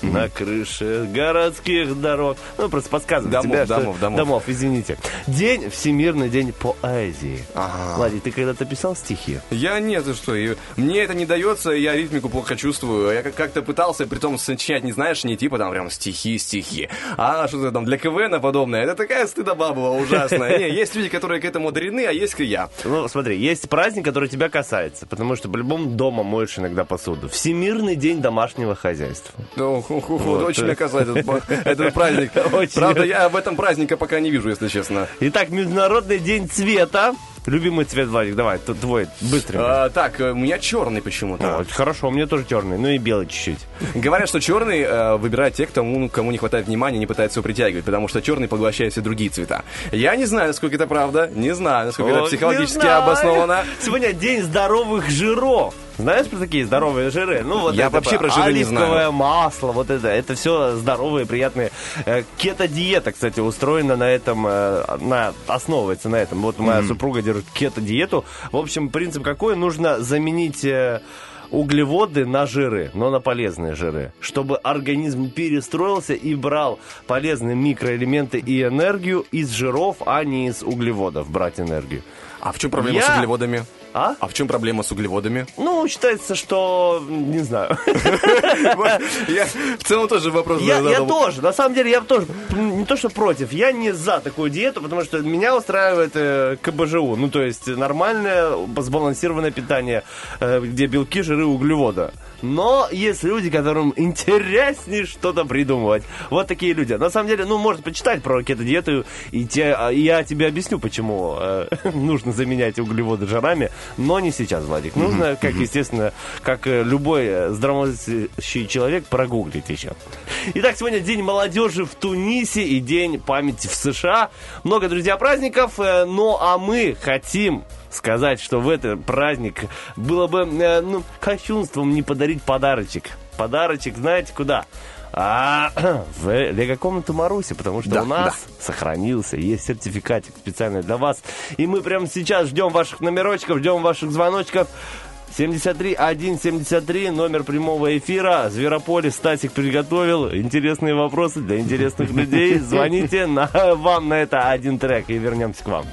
На крыше городских дорог. Ну, просто подсказываю Домов, тебе, что- домов, домов. домов, извините. День, Всемирный день поэзии. Ага. Владик, ты когда-то писал стихи? Я нет, ты что, и мне это не дается, я ритмику плохо чувствую. Я как- как-то пытался, при том сочинять, не знаешь, не типа там прям стихи, стихи, а что-то там для КВН подобное. Это такая стыдоба была ужасная. Не, есть люди, которые к этому одарены, а есть и я. Ну, смотри, есть праздник, который тебя касается, потому что по-любому дома моешь иногда посуду. Всемирный день домашнего хозяйства. Ну, ху- ху- ху, Вот. очень касается этот, этот праздник. Очень. Правда, я об этом праздника пока не вижу, если честно. Итак, Международный день цвета. Любимый цвет, Владик, давай, твой, быстренько. А, так, э, у меня черный почему-то. Ну, хорошо, у меня тоже черный, ну и белый чуть-чуть. Говорят, что черный э, выбирают те, кому, кому не хватает внимания, не пытается его притягивать, потому что черный поглощает все другие цвета. Я не знаю, насколько это правда, не знаю, насколько Ой, это психологически обосновано. Сегодня день здоровых жиров. Знаешь про такие здоровые жиры? Ну, вот Я это вообще про жиры не знаю. масло, вот это, это все здоровые, приятные. Э, Кето-диета, кстати, устроена на этом, э, на, основывается на этом. Вот моя супруга держит кето-диету. В общем, принцип какой? Нужно заменить... э, углеводы на жиры, но на полезные жиры, чтобы организм перестроился и брал полезные микроэлементы и энергию из жиров, а не из углеводов брать энергию. А в чем проблема Я- с углеводами? А? А в чем проблема с углеводами? Ну, считается, что... Не знаю. Я в целом тоже вопрос Я, тоже, на самом деле, я тоже не то, что против, я не за такую диету, потому что меня устраивает э, КБЖУ, ну, то есть нормальное, сбалансированное питание, э, где белки, жиры, углеводы. Но есть люди, которым интереснее что-то придумывать. Вот такие люди. На самом деле, ну, можно почитать про кето-диету, и те, а, я тебе объясню, почему э, нужно заменять углеводы жирами, но не сейчас, Владик. Нужно, как естественно, как э, любой э, здравомыслящий человек, прогуглить еще. Итак, сегодня День молодежи в Тунисе и День памяти в США. Много, друзья, праздников, э, ну а мы хотим сказать, что в этот праздник было бы, э, ну, кощунством не подарить подарочек. Подарочек, знаете, куда? А, в лего-комнату Маруси, потому что Да, у нас сохранился, есть сертификатик специально для вас. И мы прямо сейчас ждем ваших номерочков, ждем ваших звоночков. 73 173, номер прямого эфира. Зверополис Стасик приготовил интересные вопросы для интересных людей. Звоните на, вам на это один трек и вернемся к вам.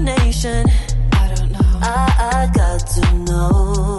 Hallucination? I don't know. I, I got to know.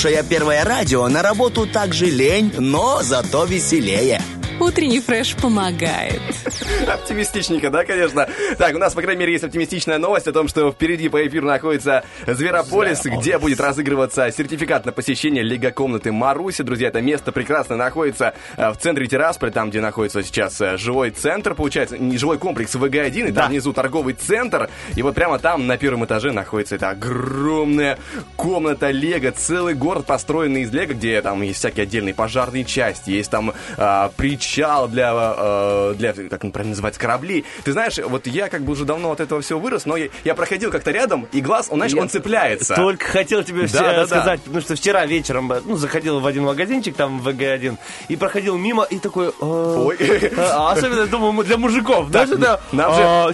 Слушая первое радио, на работу так же лень, но зато веселее. Утренний фреш помогает. Оптимистичненько, да, конечно. Так, у нас, по крайней мере, есть оптимистичная новость о том, что впереди по эфиру находится Зверополис, где будет разыгрываться сертификат на посещение лего-комнаты Маруси. Друзья, это место прекрасно находится э, в центре Тирасполя, там, где находится сейчас э, жилой центр, получается, не жилой комплекс ВГ-1, и там внизу торговый центр. И вот прямо там, на первом этаже, находится эта огромная комната Лего, целый город, построенный из Лего, где там есть всякие отдельные пожарные части, есть там а, причал для, а, для, как он правильно называется, кораблей. Ты знаешь, вот я как бы уже давно от этого всего вырос, но я, я проходил как-то рядом, и глаз, он, знаешь, Я он цепляется. Только хотел тебе Да, все да, да. сказать, потому что вчера вечером ну, заходил в один магазинчик, там в ВГ-1, и проходил мимо, и такой... э, Ой. а, Особенно, думаю, для мужиков. Знаешь, это нам же- а,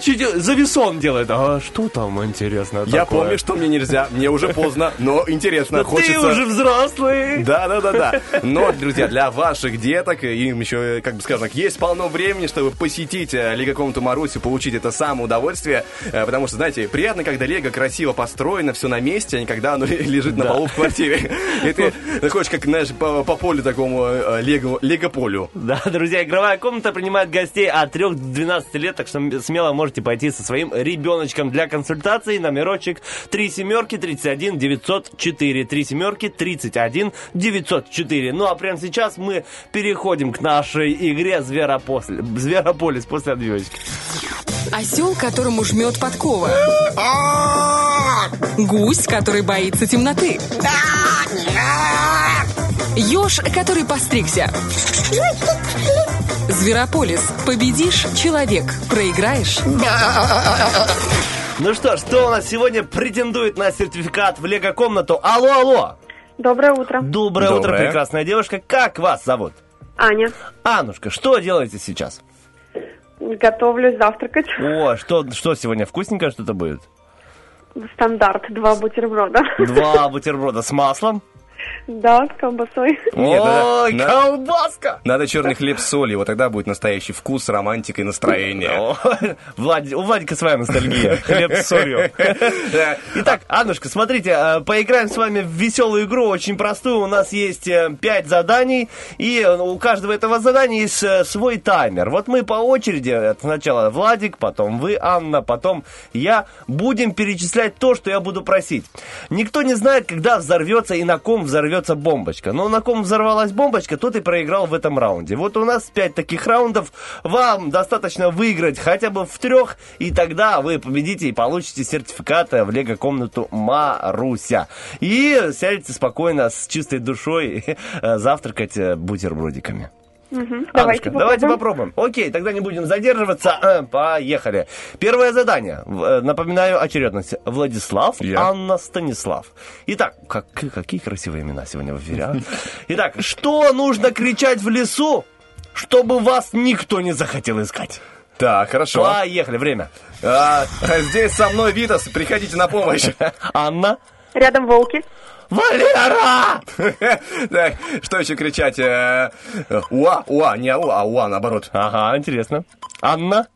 делает. А что там интересно Я помню, что мне нельзя, мне уже поздно, но интересно, Но хочется... Ты уже взрослый. Да, да, да, да. Но, друзья, для ваших деток им еще как бы скажем есть полно времени, чтобы посетить э, Лего-комнату Маруси, получить это самое удовольствие, э, потому что, знаете, приятно, когда Лего красиво построено, все на месте, а не когда оно лежит на полу в квартире. И ты ходишь, как, знаешь, по, по полю такому э, Лего, Лего-полю. Да, друзья, игровая комната принимает гостей от 3 до 12 лет, так что смело можете пойти со своим ребеночком для консультации. Номерочек 3 семерки 31 904. 3 семерки 31 904. Ну а прямо сейчас мы переходим к нашей игре Зверополис, Зверополис после отбивочки. Осел, которому жмет подкова. Гусь, который боится темноты. Еж, который постригся. Зверополис. Победишь – человек. Проиграешь Ну что, что у нас сегодня претендует на сертификат в Лего-комнату? Алло, алло! Доброе утро. Доброе, утро, Доброе. прекрасная девушка. Как вас зовут? Аня. Анушка, что делаете сейчас? Готовлюсь завтракать. О, что, что сегодня вкусненькое что-то будет? Стандарт. Два бутерброда. Два бутерброда с маслом. Да, с колбасой. Нет, Ой, надо- колбаска! Надо черный хлеб с солью, вот тогда будет настоящий вкус, романтика и настроение. О, Влад- у Владика своя ностальгия. Хлеб с солью. Итак, Аннушка, смотрите, э, поиграем с вами в веселую игру, очень простую. У нас есть э, пять заданий, и э, у каждого этого задания есть свой таймер. Вот мы по очереди, сначала Владик, потом вы, Анна, потом я, будем перечислять то, что я буду просить. Никто не знает, когда взорвется и на ком взорвется бомбочка. Но на ком взорвалась бомбочка, тот и проиграл в этом раунде. Вот у нас пять таких раундов. Вам достаточно выиграть хотя бы в трех, и тогда вы победите и получите сертификаты в лего-комнату Маруся. И сядете спокойно с чистой душой э, завтракать э, бутербродиками. Мгм. Давайте Аннушка, давайте попробуем. попробуем. Окей, тогда не будем задерживаться. Э, Поехали. Первое задание. Э, Напоминаю очередность. Владислав, Я. Анна, Станислав. Итак, как, какие красивые имена сегодня в эфире. а? Итак, что нужно кричать в лесу, чтобы вас никто не захотел искать? Так, хорошо. Поехали, время. А, здесь со мной Витас, приходите на помощь. Анна. Рядом волки. Валера! Так, что еще кричать? Э, Уа, уа, не ауа, а уа, наоборот. Ага, интересно. Анна.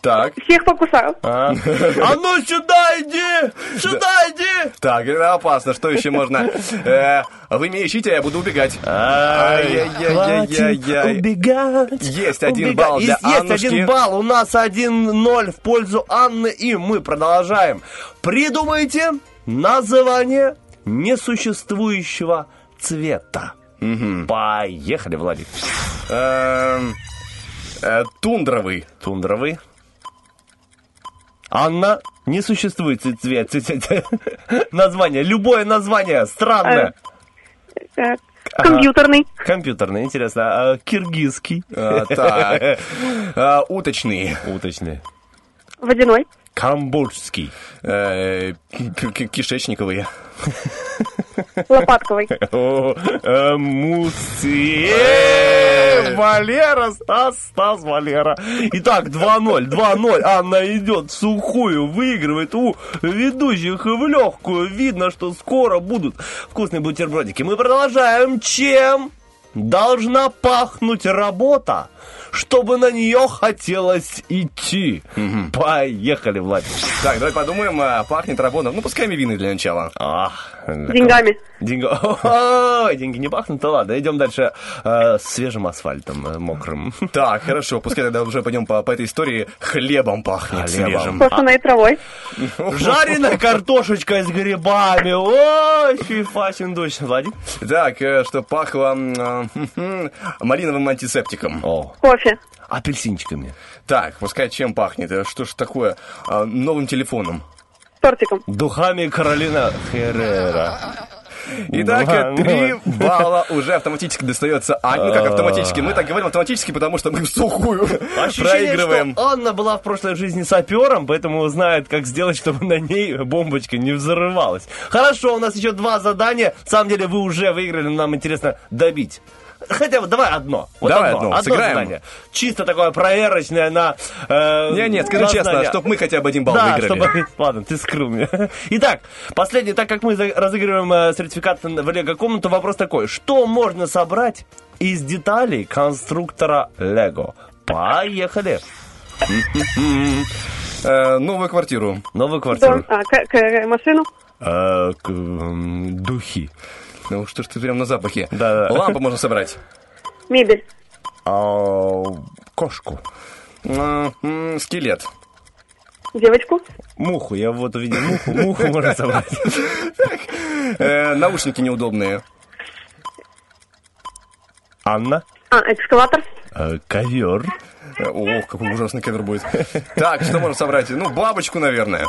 Так, всех покусаю. А, А ну сюда иди! Сюда иди! так, это опасно. Что еще можно? Э, Вы меня ищите, а я буду убегать. Ай-яй-яй-яй-яй. Убегать. Есть один Убегать. балл для есть, Аннушки. один балл. У нас 1-0 в пользу Анны. И мы продолжаем. Придумайте название несуществующего цвета. Поехали, Владик. Эм, э, Тундровый. Тундровый. Анна, не существует цвет. цвет- Название, любое название, странное. Э, компьютерный. Компьютерный, интересно. А, киргизский. Э, Так, Э, уточный. Уточный. Водяной. Камбоджский. Э, Кишечниковый. Лопатковый. О, э, Муси. Э, Валера, Стас, Стас, Валера. Итак, 2-0, 2-0. Анна идет в сухую, выигрывает у ведущих в легкую. Видно, что скоро будут вкусные бутербродики. Мы продолжаем. Чем должна пахнуть работа, чтобы на нее хотелось идти? Поехали, Владик. Так, давай подумаем, а, пахнет работа. Ну, пускай мивины для начала. Ах, Деньгами. Деньги... Ой, деньги не пахнут, то ладно. Идем дальше э, свежим асфальтом, э, мокрым. Так, хорошо, пускай тогда уже пойдем по, по этой истории. Хлебом пахнет Хлебом. свежим. Кошеной травой. Жареная картошечка с грибами. Ой, фифасин дочь. Владик? Так, э, что пахло а, хм-хм, малиновым антисептиком. О, Кофе. апельсинчиками. Так, пускай чем пахнет? Э, Что ж такое? А, новым телефоном. Тортиком. Духами Каролина Херрера. Итак, Да, три ну. балла уже автоматически достается Ане. Ну, как автоматически? Мы так говорим автоматически, потому что мы в сухую Ощущение, проигрываем. что Анна была в прошлой жизни сапером, поэтому знает, как сделать, чтобы на ней бомбочка не взрывалась. Хорошо, у нас еще два задания. На самом деле вы уже выиграли, но нам интересно добить хотя бы давай одно. Вот Давай одно, одно, сыграем. задание. Чисто такое проверочное на... э, Не, нет, скажи на честно, знание. чтобы мы хотя бы один балл да, выиграли. чтобы... Ладно, ты скрыл меня. Итак, последний, так как мы разыгрываем э, сертификат в Лего-комнату, вопрос такой. Что можно собрать из деталей конструктора Лего? Поехали. Э, новую квартиру. Новую квартиру. Дом, а, к- к- машину, Э, к- духи. Ну что ж ты прям на запахе. Да, да. Лампу можно собрать. мебель, А, кошку. М, Скелет. девочку, Муху. Я вот увидел муху. Муху можно собрать. Э, Наушники неудобные. Анна. а, экскаватор, Э, Ковер. Ох, какой ужасный ковер будет. Так, что можно собрать? Ну, бабочку, наверное.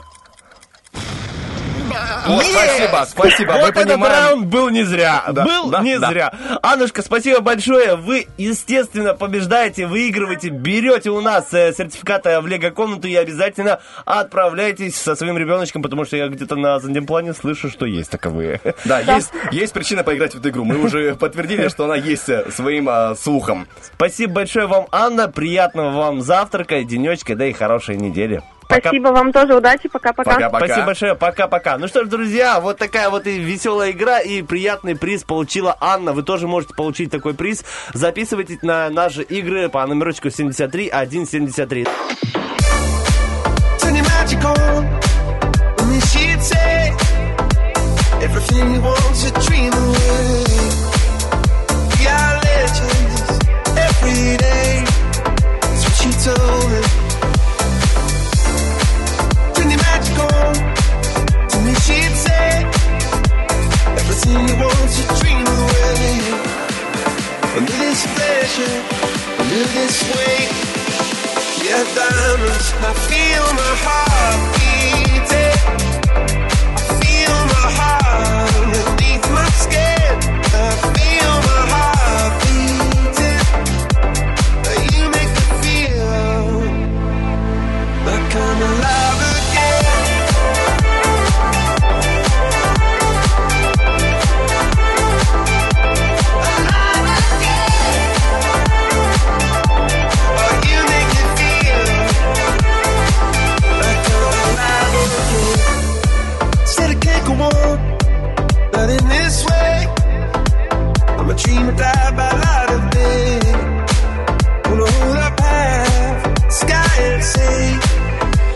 Вот, спасибо, спасибо. Мы Вот этот понимаем. раунд был не зря. Да, был да, не да. зря. Аннушка, спасибо большое. Вы, естественно, побеждаете, выигрываете, берете у нас э, сертификаты в Лего-комнату и обязательно отправляйтесь со своим ребеночком, потому что я где-то на заднем плане слышу, что есть таковые. Да, есть, есть причина поиграть в эту игру. Мы уже подтвердили, что она есть э, своим а, слухом. Спасибо большое вам, Анна. Приятного вам завтрака, денечка, да и хорошей недели. Пока. спасибо вам тоже, удачи, пока-пока. Пока-пока. Спасибо большое, пока-пока. Ну что ж, друзья, вот такая вот и веселая игра, и приятный приз получила Анна. Вы тоже можете получить такой приз. Записывайтесь на наши игры по номерочку 73 173. Turn your magic on. And then she'd say everything you want to dream away. We are legends every day. That's what she told me. Everything you want to dream away. Under this pleasure, under this weight. Yeah, diamonds. I feel my heart beating. I'm a dreamer, die by light of hold up half sky and say,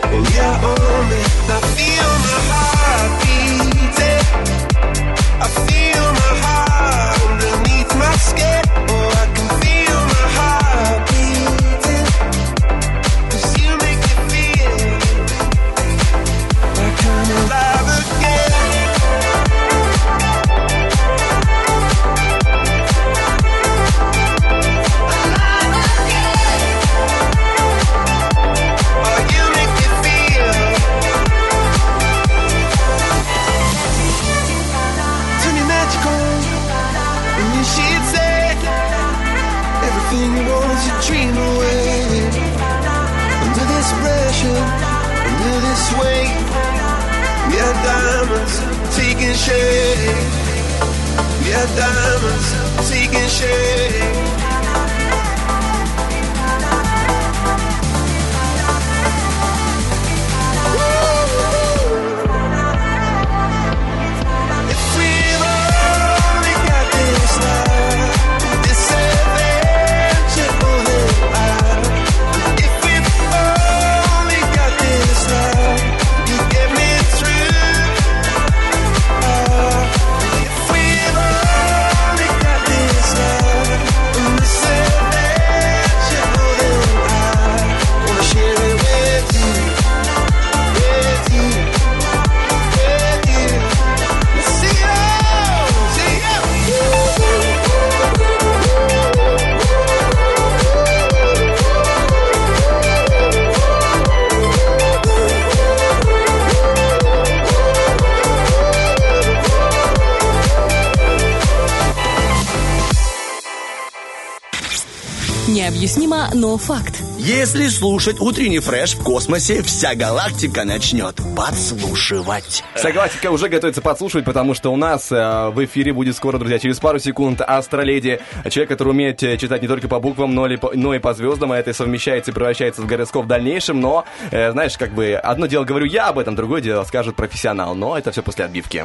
Oh, yeah, on me. I feel my heart this weight, we are diamonds taking shape. We are diamonds taking shape. Но факт. Если слушать утренний фреш в космосе, вся галактика начнет подслушивать. Вся галактика уже готовится подслушивать, потому что у нас э, в эфире будет скоро, друзья, через пару секунд Астроледи. Человек, который умеет э, читать не только по буквам, но, ли по- но и по звездам. А это совмещается и превращается в гороскоп в дальнейшем. Но, э, знаешь, как бы одно дело говорю я об этом, другое дело скажет профессионал. Но это все после отбивки.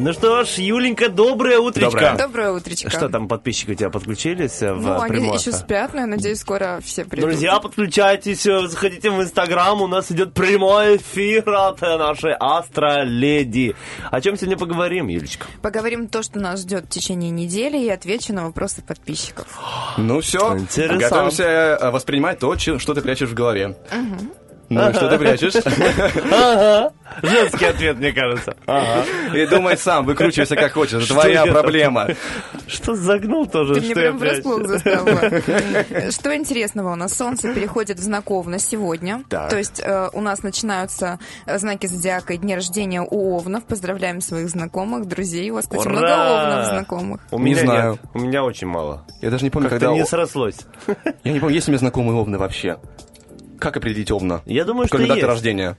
Ну что ж, Юленька, доброе утречко. Доброе. Доброе утречко. Что там, подписчики у тебя подключились э, в Ну, они прямой еще спят, но я надеюсь, скоро все придут. Друзья, подключайтесь, э, заходите в Инстаграм, у нас идет прямой эфир от э, нашей Астроледи. О чем сегодня поговорим, Юлечка? Поговорим то, что нас ждет в течение недели, и отвечу на вопросы подписчиков. Ну все, Интересно. готовимся воспринимать то, что ты прячешь в голове. Ну, что ты прячешь? Ага. Женский ответ, мне кажется. Ага. И думай сам, выкручивайся как хочешь, это твоя проблема. Что загнул тоже? Ты мне что прям врасплох застала. Что интересного у нас? Солнце переходит в знак Овна сегодня. Так. То есть э, у нас начинаются э, знаки зодиака и дни рождения у Овнов. Поздравляем своих знакомых, друзей. У вас, кстати, Ура! много Овнов знакомых. У Не меня знаю. нет. У меня очень мало. Я даже не помню, Как-то когда... не срослось. Я не помню, есть ли у меня знакомые овны вообще. Как определить овна? Я думаю, что есть. рождения.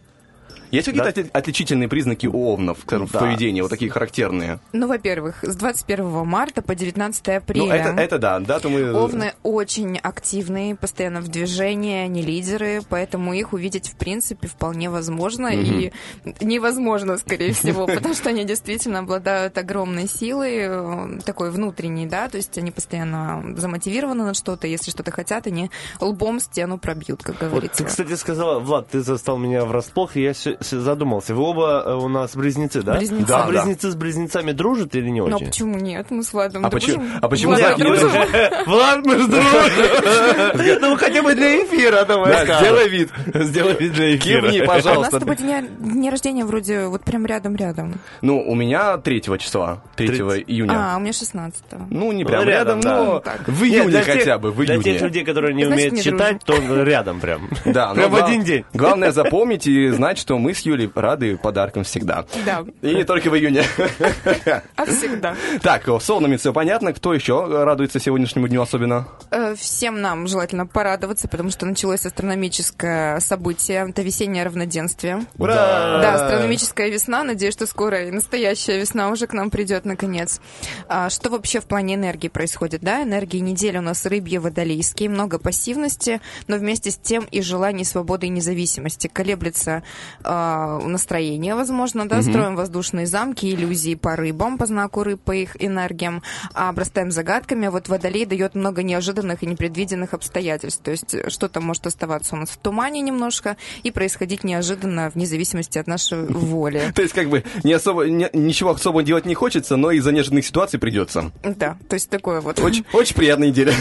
Есть какие-то отли- отличительные признаки у овнов скажем, в Да. поведении, вот такие характерные? Ну, во-первых, с 21 марта по 19 Ну, апреля. это, это да, дату мы... Овны очень активные, постоянно в движении, они лидеры, поэтому их увидеть, в принципе, вполне возможно и невозможно, скорее всего, потому что они действительно обладают огромной силой, э, такой внутренней, да, то есть они постоянно замотивированы на что-то, если что-то хотят, они лбом стену пробьют, как Вот говорится. ты, кстати, сказала, Влад, ты застал меня врасплох, и я задумался. Вы оба э, у нас близнецы, да? Близнецы. А Да, да. близнецы с близнецами дружат или не Ну, а очень? почему нет? Мы с Владом А дружим. почему- а почему Влад, не дружим? Влад, мы ж дружим. Ну, хотя бы для эфира давай Да, сделай вид. Сделай вид для эфира. Кивни, А у нас с пожалуйста. тобой день, рождения вроде вот прям рядом-рядом. Ну, у меня 3 числа, 3 июня. А, у меня 16 Ну, не Ну, прям рядом, рядом, да. но в июне хотя бы, в Для тех июне. людей, которые не умеют читать, то рядом прям. Да, Прям в один день. Главное запомнить и знать, что мы с Юлей рады подаркам всегда. Да. И не только в июне. А всегда. Так, с овнами все понятно. Кто еще радуется сегодняшнему дню особенно? Э, Всем нам желательно порадоваться, потому что началось астрономическое событие. Это весеннее равноденствие. Ура! Да, астрономическая весна. Надеюсь, что скоро и настоящая весна уже к нам придет наконец. А что вообще в плане энергии происходит? Да, энергии недели у нас рыбьи, водолейские, много пассивности, но вместе с тем и желание свободы и независимости. Колеблется а, настроение, возможно, да, строим воздушные замки, иллюзии по рыбам, по знаку рыб, по их энергиям, а обрастаем загадками. Вот водолей дает много неожиданных и непредвиденных обстоятельств. То есть э, что-то может оставаться у нас в тумане немножко и происходить неожиданно вне зависимости от нашей воли. То есть, как бы, не особо, не- ничего особо делать не хочется, но из-за неожиданных ситуаций придется. Да, то есть такое вот. Очень, очень приятная неделя.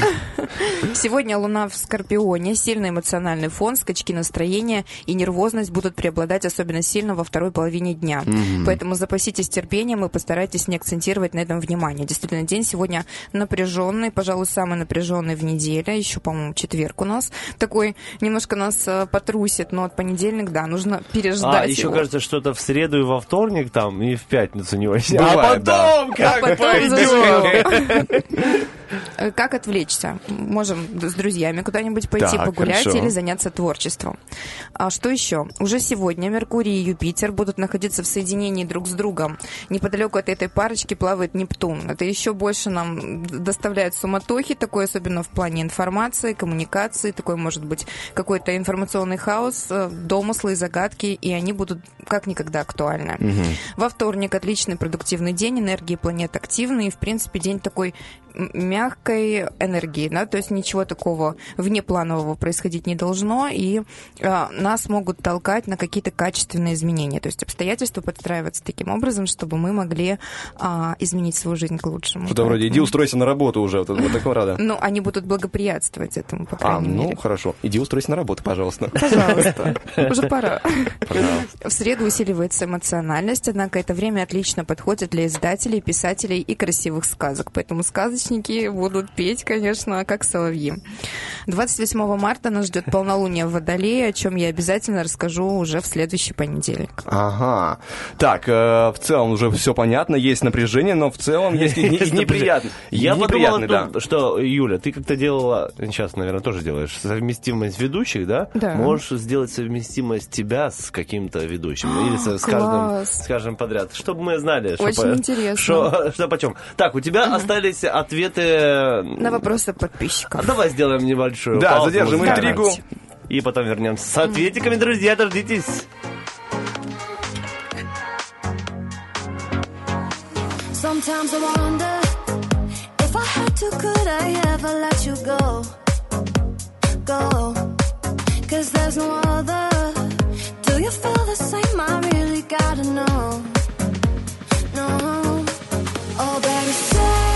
Сегодня Луна в Скорпионе, сильный эмоциональный фон, скачки настроения и нервозность будут преобладать особенно сильно во второй половине дня. Поэтому запаситесь терпением и постарайтесь не акцентировать на этом внимание. Действительно, день сегодня напряженный, пожалуй, самый напряженный в неделе. Еще, по-моему, четверг у нас. Такой немножко нас э, потрусит, но от понедельник, да, нужно переждать А, еще его. кажется, что-то в среду и во вторник там, и в пятницу не очень. Бывает, а потом, как А потом пойдет? Э, Как отвлечься? Можем с друзьями куда-нибудь пойти Так, погулять хорошо. или заняться творчеством. А что еще? Уже сегодня Меркурий и Юпитер будут находиться в соединении друг с другом. Неподалеку от этой парочки плавает Нептун. Это еще больше нам доставляет суматохи, такой особенно в плане информации, коммуникации. Такой может быть какой-то информационный хаос, э, домыслы и загадки, и они будут как никогда актуальны. Во вторник отличный продуктивный день, энергии планет активны, и, в принципе, день такой мягкой энергии, да, то есть ничего такого внепланового происходить не должно, и а, нас могут толкать на какие-то качественные изменения, то есть обстоятельства подстраиваться таким образом, чтобы мы могли а, изменить свою жизнь к лучшему. Что-то вроде, иди устройся на работу уже, вот, вот такого рада. Ну, они будут благоприятствовать этому, по А, крайней ну, мере. хорошо. Иди устройся на работу, пожалуйста. Пожалуйста, уже пора. В среду усиливается эмоциональность, однако это время отлично подходит для издателей, писателей и красивых сказок. Поэтому сказочки сказочники будут петь, конечно, как соловьи. 28 марта нас ждет полнолуние в Водолее, о чем я обязательно расскажу уже в следующий понедельник. Ага. Так, э, в целом уже все понятно, есть напряжение, но в целом есть и не- и неприятно. Я подумал, да. что, Юля, ты как-то делала, сейчас, наверное, тоже делаешь, совместимость ведущих, да? Да. Можешь сделать совместимость тебя с каким-то ведущим. Или со- с, каждым, класс. с каждым подряд. Чтобы мы знали, что, Очень интересно. Что, что почем. Так, у тебя остались ответы... На вопросы подписчиков. А давай сделаем небольшую Да, паузу задержим интригу. И потом вернемся с ответиками, друзья, дождитесь. Sometimes I wonder if I had to, could I ever let you go? Go. Cause there's no other. Do you feel the same? I really gotta know. No. Oh, baby, say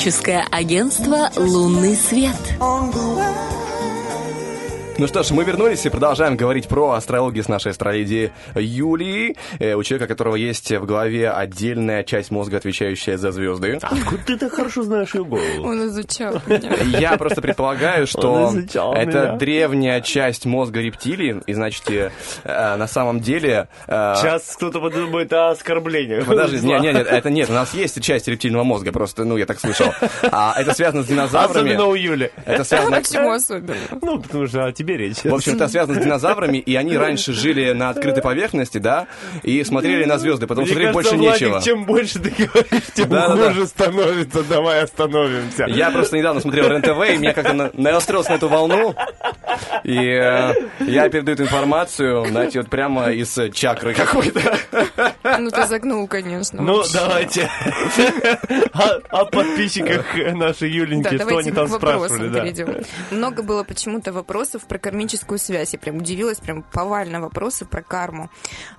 Астрологическое агентство «Лунный свет». Ну что ж, мы вернулись и продолжаем говорить про астрологию с нашей астроледи Юлии, э, у человека, которого есть в голове отдельная часть мозга, отвечающая за звезды. Откуда ты так хорошо знаешь ее голову? Он изучал меня. Я просто предполагаю, что это меня. древняя часть мозга рептилии, и значит, э, э, на самом деле... э, Сейчас кто-то подумает о оскорблениях. Подожди, нет, нет, нет, это нет, у нас есть часть рептильного мозга, просто, ну, я так слышал. А это связано с динозаврами. Особенно у Юли. Это связано... Почему особенно? Ну, потому что о тебе речь. В общем, это связано с динозаврами, и они раньше жили на открытой поверхности, да, и смотрели на звезды, потому что Мне смотреть кажется, больше Владик, нечего. чем больше ты говоришь, тем Да-да-да. хуже становится. Давай остановимся. Я просто недавно смотрел РЕН-ТВ, и меня как-то на- настроился на эту волну, и э, я передаю эту информацию, знаете, вот прямо из чакры какой-то. Ну, ты загнул, конечно. Ну, вообще. давайте о, о подписчиках нашей Юленьки, Да, что они там спрашивали. Да. перейдем. Много было почему-то вопросов про кармическую связь. Я прям удивилась, прям повально вопросы про карму.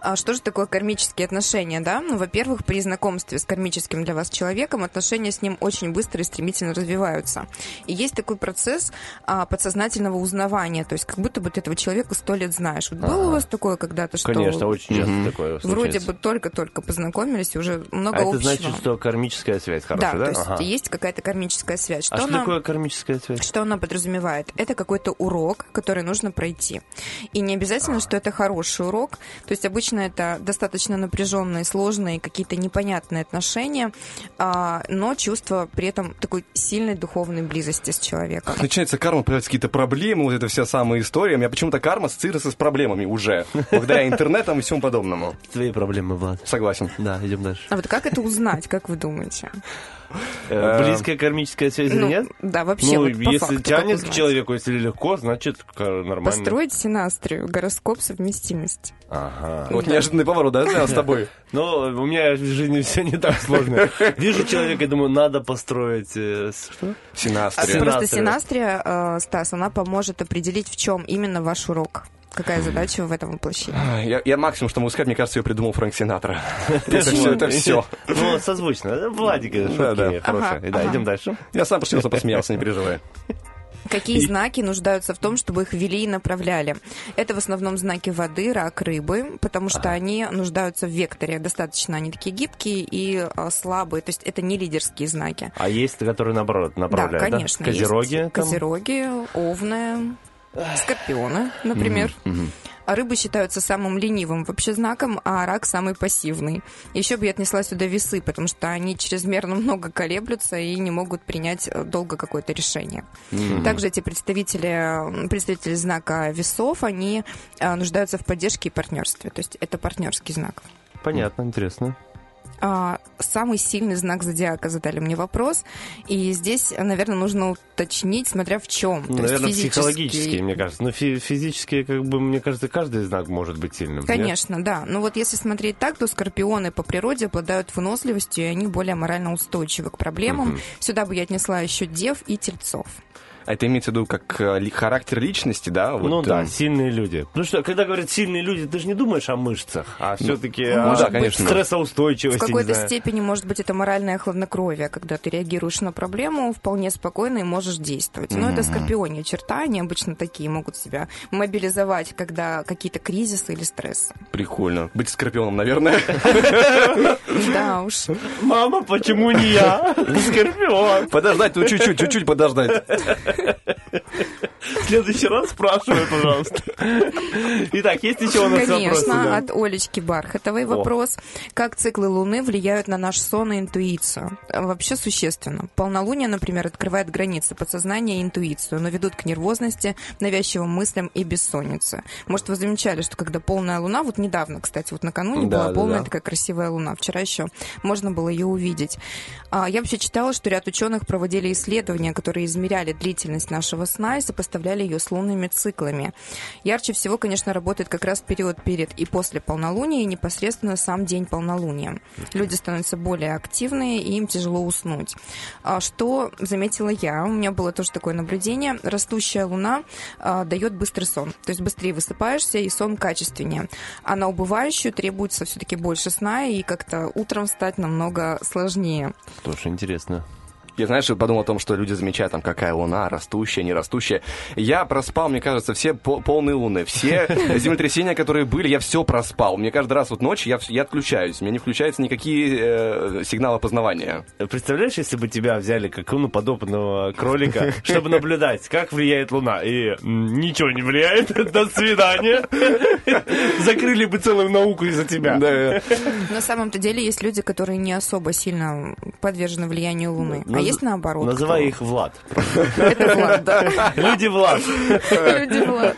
А что же такое кармические отношения, да? Ну, во-первых, при знакомстве с кармическим для вас человеком отношения с ним очень быстро и стремительно развиваются. И есть такой процесс а, подсознательного узнавания, то есть как будто бы ты этого человека сто лет знаешь. Вот было у вас такое когда-то, что Конечно, очень часто Мгм. такое вроде случается. бы только-только познакомились, и уже много А это общего. значит, что кармическая связь да, хорошая, да? то есть Ага. есть какая-то кармическая связь. Что А что она- такое кармическая связь? что она подразумевает? Это какой-то урок, который нужно пройти. И не обязательно, что это хороший урок. То есть обычно это достаточно напряженные, сложные, какие-то непонятные отношения, а, но чувство при этом такой сильной духовной близости с человеком. Начинается карма, появляются какие-то проблемы, вот эта вся самая история. У меня почему-то карма ассоциируется с проблемами уже, благодаря интернетам и всему подобному. Твои проблемы, Влад. Согласен. Да, идем дальше. А вот как это узнать, как вы думаете? Э, Близкая кармическая связь или Ну, нет? да, вообще, Ну, вот по если тянет к человеку, если легко, значит нормально. Построить синастрию, гороскоп совместимости. Ага. Вот неожиданный поворот, да, с тобой? Ну, у меня в жизни все не так сложно. Вижу человека и думаю, надо построить... э, с- Что? Синастрия. Просто синастрия, э, Стас, она поможет определить, в чем именно ваш урок. Какая задача в этом воплощении? А, Я, я максимум, что могу сказать, мне кажется, ее придумал Фрэнк Синатра. Это все, это все. Ну, созвучно. Владик, Да, шутки да. хорошие. Да, идем дальше. Я сам просто посмеялся, не переживай. Какие знаки нуждаются в том, чтобы их вели и направляли? Это в основном знаки воды, рак, рыбы, потому что они нуждаются в векторе. Достаточно они такие гибкие и а, слабые, то есть это не лидерские знаки. А есть, которые наоборот Да, направляют, да? конечно. Козероги есть. там? Козероги, овны, скорпионы, например. А рыбы считаются самым ленивым вообще знаком, а рак самый пассивный. Еще бы я отнесла сюда весы, потому что они чрезмерно много колеблются и не могут принять э, долго какое-то решение. Также эти представители, представители знака весов, они э, нуждаются в поддержке и партнерстве. То есть это партнерский знак. Понятно, интересно. А, самый сильный знак зодиака задали мне вопрос. И здесь, наверное, нужно уточнить, смотря в чем. Ну, наверное, психологически, мне кажется. Но фи- физически, как бы, мне кажется, каждый знак может быть сильным. нет? Конечно, да. Но вот если смотреть так, то скорпионы по природе обладают выносливостью, и они более морально устойчивы к проблемам. Сюда бы я отнесла еще дев и тельцов. А это имеется в виду как э, характер личности, да? Вот, ну да, э, сильные люди. Ну что, когда говорят сильные люди, ты же не думаешь о мышцах, а все-таки ну о да, конечно. В стрессоустойчивости. не какой-то степени, может быть, это моральное хладнокровие, когда ты реагируешь на проблему вполне спокойно и можешь действовать. Но это скорпионья черта, они обычно такие могут себя мобилизовать, когда какие-то кризисы или стрессы. Прикольно. Быть скорпионом, наверное. Да уж. Мама, почему не я? Скорпион. Подождать, ну чуть-чуть, чуть-чуть подождать. В следующий раз спрашивай, пожалуйста. Итак, есть еще у нас вопросы? Конечно, да? от Олечки Бархатовой вопрос. Как циклы Луны влияют на наш сон и интуицию? Э, Вообще существенно. Полнолуние, например, открывает границы подсознания и интуицию, но ведут к нервозности, навязчивым мыслям и бессоннице. Может, вы замечали, что когда полная Луна, вот недавно, кстати, вот накануне Да, была да, полная да. такая красивая Луна, вчера еще можно было ее увидеть. А, Я вообще читала, что ряд ученых проводили исследования, которые измеряли длительность нашего сна и сопоставляли ее с лунными циклами. Ярче всего, конечно, работает как раз период перед и после полнолуния, и непосредственно сам день полнолуния. Люди становятся более активные, и им тяжело уснуть. А Что заметила я, у меня было тоже такое наблюдение, растущая луна а, дает быстрый сон, то есть быстрее высыпаешься, и сон качественнее. А на убывающую требуется все-таки больше сна, и как-то утром встать намного сложнее. Тоже интересно. Я, знаешь, подумал о том, что люди замечают, там, какая луна, растущая, не растущая. Я проспал, мне кажется, все по- полные луны, все землетрясения, которые были, я все проспал. Мне каждый раз вот ночью я, я отключаюсь, у меня не включаются никакие э, сигналы опознавания. Представляешь, если бы тебя взяли как ну, подопытного кролика, чтобы наблюдать, как влияет Луна, и ничего не влияет, до свидания. Закрыли бы целую науку из-за тебя. Да. На самом-то деле есть люди, которые не особо сильно подвержены влиянию Луны. А Наз- есть наоборот. Называй кто- их Влад. Это Влад, да. Люди Влад. Люди Влад.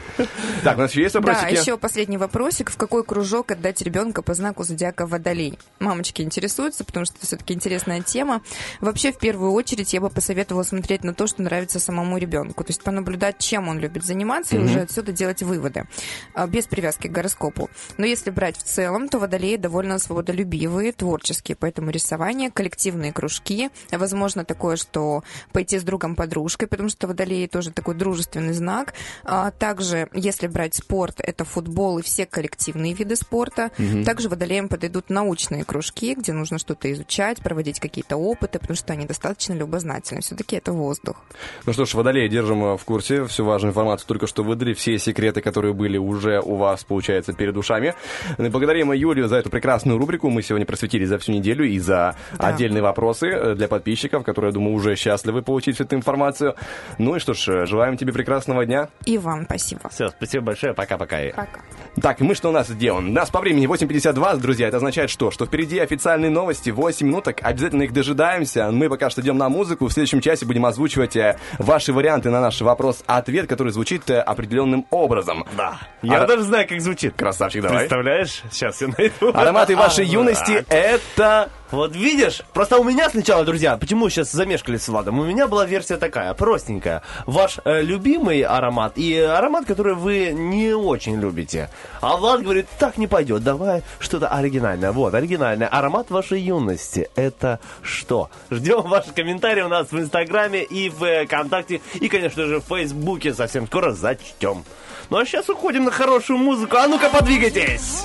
Так, у нас еще есть Да, вопросики? еще последний вопросик. В какой кружок отдать ребенка по знаку зодиака Водолей? Мамочки интересуются, потому что это все-таки интересная тема. Вообще, в первую очередь, я бы посоветовала смотреть на то, что нравится самому ребенку. То есть понаблюдать, чем он любит заниматься, и уже отсюда делать выводы. А, Без привязки к гороскопу. Но если брать в целом, то Водолеи довольно свободолюбивые, творческие. Поэтому рисование, коллективные кружки. Возможно, такое, что пойти с другом-подружкой, потому что Водолеи тоже такой дружественный знак. А Также, если брать спорт, это футбол и все коллективные виды спорта. Также водолеям подойдут научные кружки, где нужно что-то изучать, проводить какие-то опыты, потому что они достаточно любознательны. Все-таки это воздух. Ну что ж, Водолея держим э, в курсе. Всю важную информацию только что выдали. Все секреты, которые были уже у вас, получается, перед ушами. Благодарим Юлию за эту прекрасную рубрику. Мы сегодня просветили за всю неделю и за Да. отдельные вопросы э, для подписчиков, которые, я думаю, уже счастливы получить всю эту информацию. Ну и что ж, э, желаем тебе прекрасного дня. И вам спасибо. Все, спасибо большое, пока-пока. Пока. Так, и мы что у нас сделаем? У нас по времени 8.52, друзья. Это означает что? Что впереди официальные новости, 8 минуток. Обязательно их дожидаемся. Мы пока что идем на музыку. В следующем часе будем озвучивать э, ваши варианты на наш вопрос-ответ, который звучит э, определенным образом. Да. Я А- даже знаю, как звучит. Красавчик, давай. Представляешь? Сейчас я найду. Ароматы вашей А, юности — это Вот видишь, просто у меня сначала, друзья, почему сейчас замешкались с Владом, у меня была версия такая, простенькая. Ваш э, любимый аромат и аромат, который вы не очень любите. А Влад говорит, так не пойдет, давай что-то оригинальное. Вот, оригинальное. Аромат вашей юности. Это что? Ждем ваши комментарии у нас в Инстаграме и в ВКонтакте. И, конечно же, в Фейсбуке совсем скоро зачтем. Ну а сейчас уходим на хорошую музыку. А ну-ка, подвигайтесь!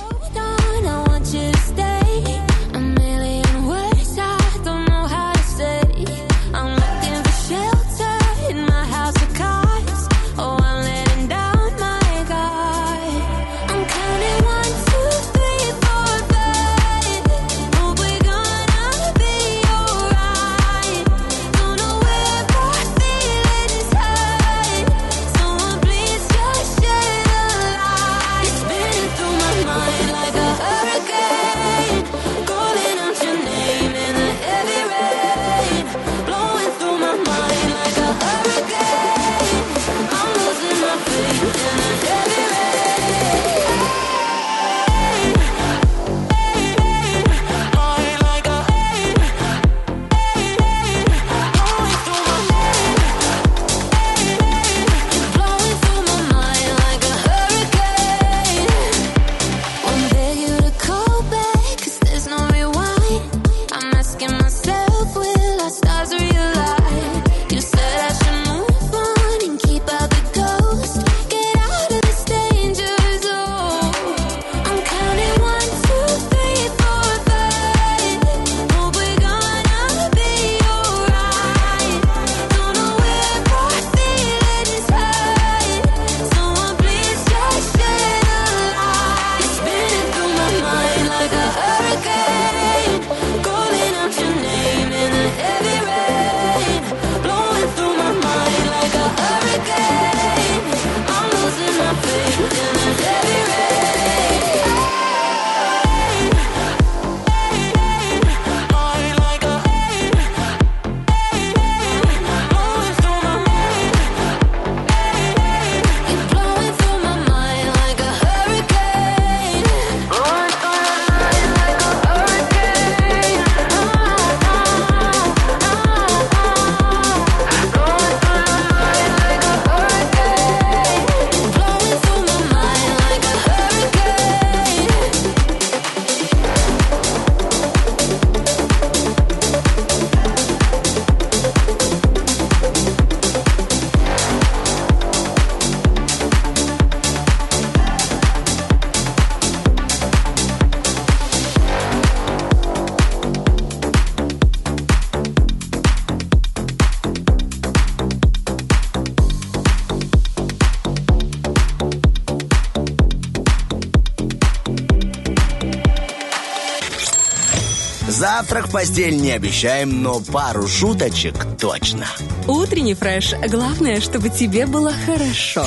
Завтрак в постель не обещаем, но пару шуточек точно. Утренний фреш. Главное, чтобы тебе было хорошо.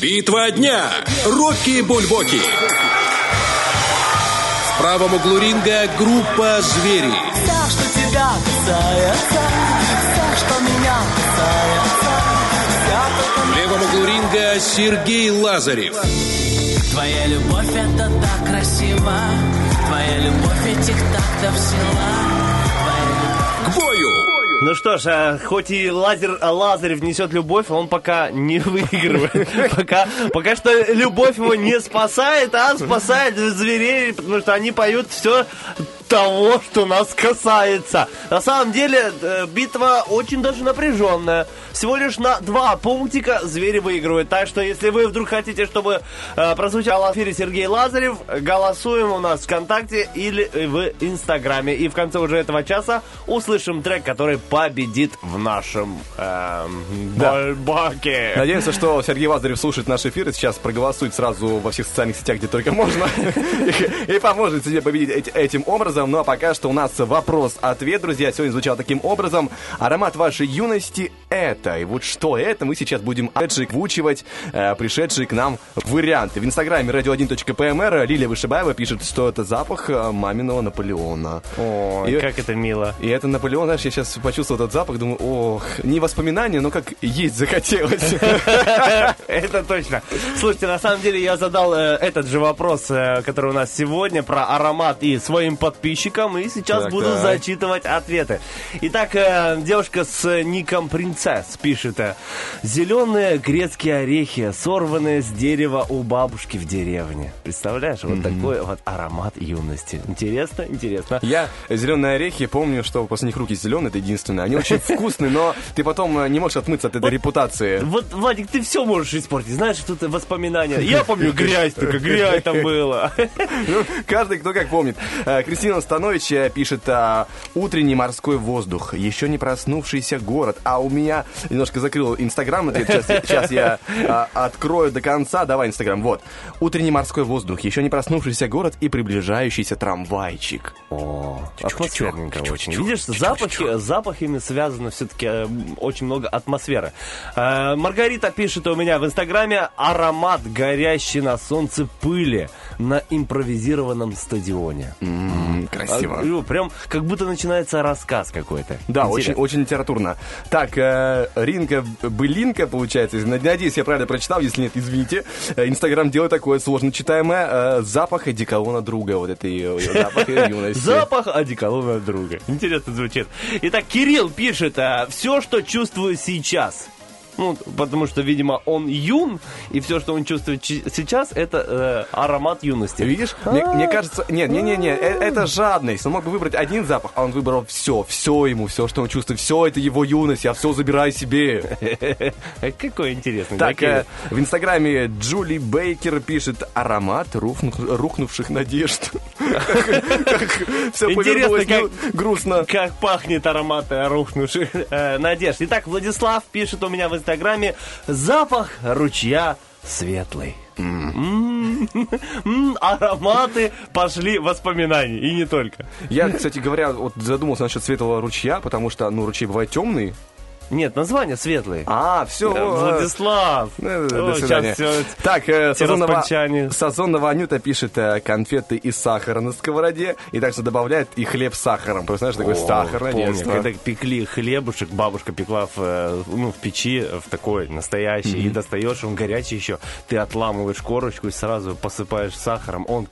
Битва дня. Рокки Бульбоки. В правом углу ринга группа «Звери». Все, что тебя касается, все, что меня касается, В левом углу ринга Сергей Лазарев. Твоя любовь это так красиво, твоя любовь этих тактов сила. К бою! Ну что ж, а, хоть и Лазер, а, Лазарев несет любовь, он пока не выигрывает. Пока, пока что любовь его не спасает, а спасает зверей, потому что они поют все того, что нас касается. На самом деле, э, битва очень даже напряженная. Всего лишь на два пунктика звери выигрывают. Так что, если вы вдруг хотите, чтобы э, прозвучал в эфире Сергей Лазарев, голосуем у нас ВКонтакте или в Инстаграме. И в конце уже этого часа услышим трек, который победит в нашем эм, Да. баке. Надеемся, что Сергей Лазарев слушает наш эфир и сейчас проголосует сразу во всех социальных сетях, где только можно, и поможет себе победить эти- этим образом. Ну а пока что у нас вопрос-ответ, друзья. Сегодня звучал таким образом. Аромат вашей юности это. И вот что это, мы сейчас будем отжигвучивать э, пришедшие к нам варианты. В инстаграме radio1.pmr Лилия Вышибаева пишет, что это запах э, маминого Наполеона. О, И- как это мило. И это Наполеон, знаешь, я сейчас почувствовал этот запах, думаю, ох, не воспоминания, но как есть захотелось. Это точно. Слушайте, на самом деле я задал э, этот же вопрос, э, который у нас сегодня, про аромат и своим подписчикам, и сейчас буду зачитывать ответы. Итак, э, девушка с ником Принцесс пишет. Зеленые грецкие орехи, сорванные с дерева у бабушки в деревне. Представляешь, вот такой вот аромат юности. Интересно, интересно. Я зеленые орехи помню, что после них руки зеленые, это единственное. Они очень вкусные, но ты потом э, не можешь отмыться от этой репутации. Вот, Вадик, ты все можешь испортить. Знаешь, тут воспоминания. Я помню грязь, только грязь там была. Ну, каждый, кто как помнит. Э, Кристина Станович э, пишет а, «Утренний морской воздух, еще не проснувшийся город». А у меня немножко закрыл Инстаграм. Сейчас, сейчас я а, открою до конца. Давай Инстаграм. Вот. «Утренний морской воздух, еще не проснувшийся город и приближающийся трамвайчик». О, атмосферненько очень. Видишь, запахи, с запахами связано все-таки очень много атмосферы. Э, Маргарита пишет у меня в Инстаграме аромат горящий на солнце пыли на импровизированном стадионе. М, Красиво. Прям как будто начинается рассказ какой-то. Да, очень, Интересно. очень литературно. Так, э, Ринка Былинка, получается, надеюсь, я правильно прочитал, если нет, извините. Э, Инстаграм делает такое сложно читаемое. э, запах одеколона друга, вот это ее запах ее юности. Запах одеколона друга. Интересно звучит. Итак, Кирилл пишет, все, что чувствую сейчас. Ну, потому что, видимо, он юн, и все, что он чувствует сейчас, это э, аромат юности. Видишь? Мне, мне кажется, нет, не, не, не, это жадность. Он мог бы выбрать один запах, а он выбрал все, все ему, все, что он чувствует, все это его юность, я все забираю себе. Какой интересный. Так, э, в инстаграме Джули Бейкер пишет аромат рухну- рухнувших надежд. Все повернулось как, ну, грустно. как пахнет аромат э, рухнувших э, надежд. Итак, Владислав пишет у меня в Инстаграме запах ручья светлый. М, Ароматы пошли воспоминаний, и не только. Я, кстати говоря, вот задумался насчет светлого ручья, потому что, ну, ручей бывает темный. Нет, название светлые. А, все. Владислав. До О, свидания. сейчас всё Так, э, все Сазонова. Сазонова Анюта пишет э, конфеты из сахара на сковороде и также добавляет и хлеб с сахаром. Просто знаешь, такой О, сахар, помню, детство. когда пекли хлебушек, бабушка пекла в, э, ну, в печи, в такой настоящий, и достаешь, он горячий еще, ты отламываешь корочку и сразу посыпаешь сахаром, он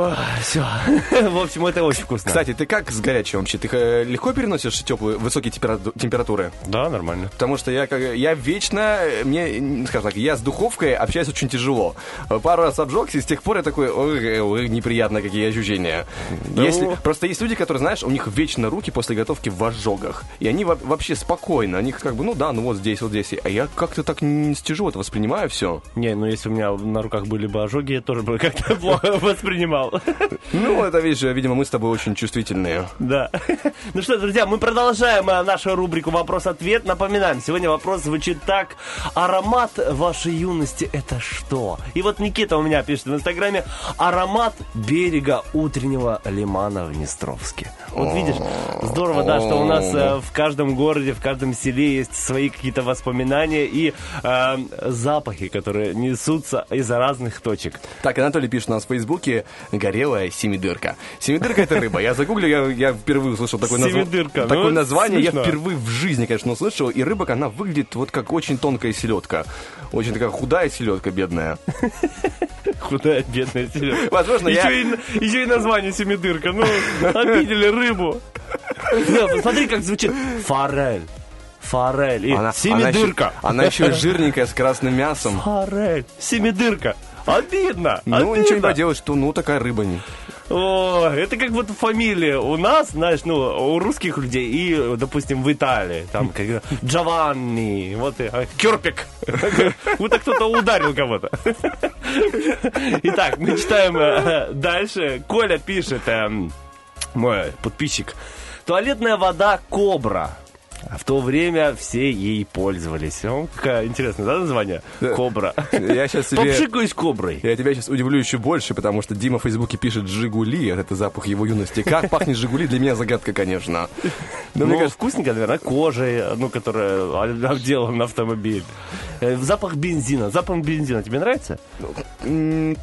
так... все. В общем, это очень вкусно. Кстати, ты как с горячим вообще? Ты э, легко переносишь теплые, высокие температу- температуры? Да, нормально. Потому что я, как, я вечно, э, мне, скажем так, я с духовкой общаюсь очень тяжело. Э, Пару раз обжегся, и с тех пор я такой, ой, ой, неприятно, какие ощущения. Ну. Если, просто есть люди, которые, знаешь, у них вечно руки после готовки в ожогах. И они во- вообще спокойно, они как бы, ну да, ну вот здесь, вот здесь. А я как-то так не тяжело это воспринимаю все. Не, ну если у меня на руках были бы ожоги, я тоже бы как-то плохо воспринимал. Ну, это, видишь, видимо, мы с тобой очень чувствительные. Да. Ну что, друзья, мы продолжаем э, нашу рубрику «Вопрос-ответ». Напоминаем, сегодня вопрос звучит так. Аромат вашей юности – это что? И вот Никита у меня пишет в Инстаграме «Аромат берега утреннего лимана в Днестровске». Вот видишь, здорово, да, что у нас э, в каждом городе, в каждом селе есть свои какие-то воспоминания и э, запахи, которые несутся из разных точек. Так, Анатолий пишет у нас в Фейсбуке «Горелая семидырка». Семидырка – это рыба. Я загуглил, я, я впервые услышал такое, Семидырка, ну, такое это название. Я смешно. впервые в жизни, конечно, услышал. И рыба, она выглядит вот как очень тонкая селедка. Очень такая худая селедка, бедная. Худая, бедная селедка. Возможно, я... еще, и, название семидырка. Ну, обидели рыбу. Да, посмотри, как звучит. Форель. Форель. И Она, семидырка. Она еще, она еще жирненькая, с красным мясом. Форель. Семидырка. Обидно. Ну, обидно. ничего не поделаешь, что ну такая рыба не. О, это как вот фамилия у нас, знаешь, ну, у русских людей и, допустим, в Италии. Там как Джованни, вот и а, Кюрпик. Будто кто-то ударил кого-то. Итак, мы читаем э, дальше. Коля пишет, эм, мой подписчик. Туалетная вода Кобра. А в то время все ей пользовались. Ну, какая интересная, да, название? Кобра. Я сейчас тебе... Попшикаюсь коброй. Я тебя сейчас удивлю еще больше, потому что Дима в Фейсбуке пишет «Жигули». Это запах его юности. Как пахнет «Жигули» для меня загадка, конечно. Ну, мне кажется, вкусненько, наверное, кожей, ну, которая обделана автомобиль. Э, Запах бензина. Запах бензина тебе нравится?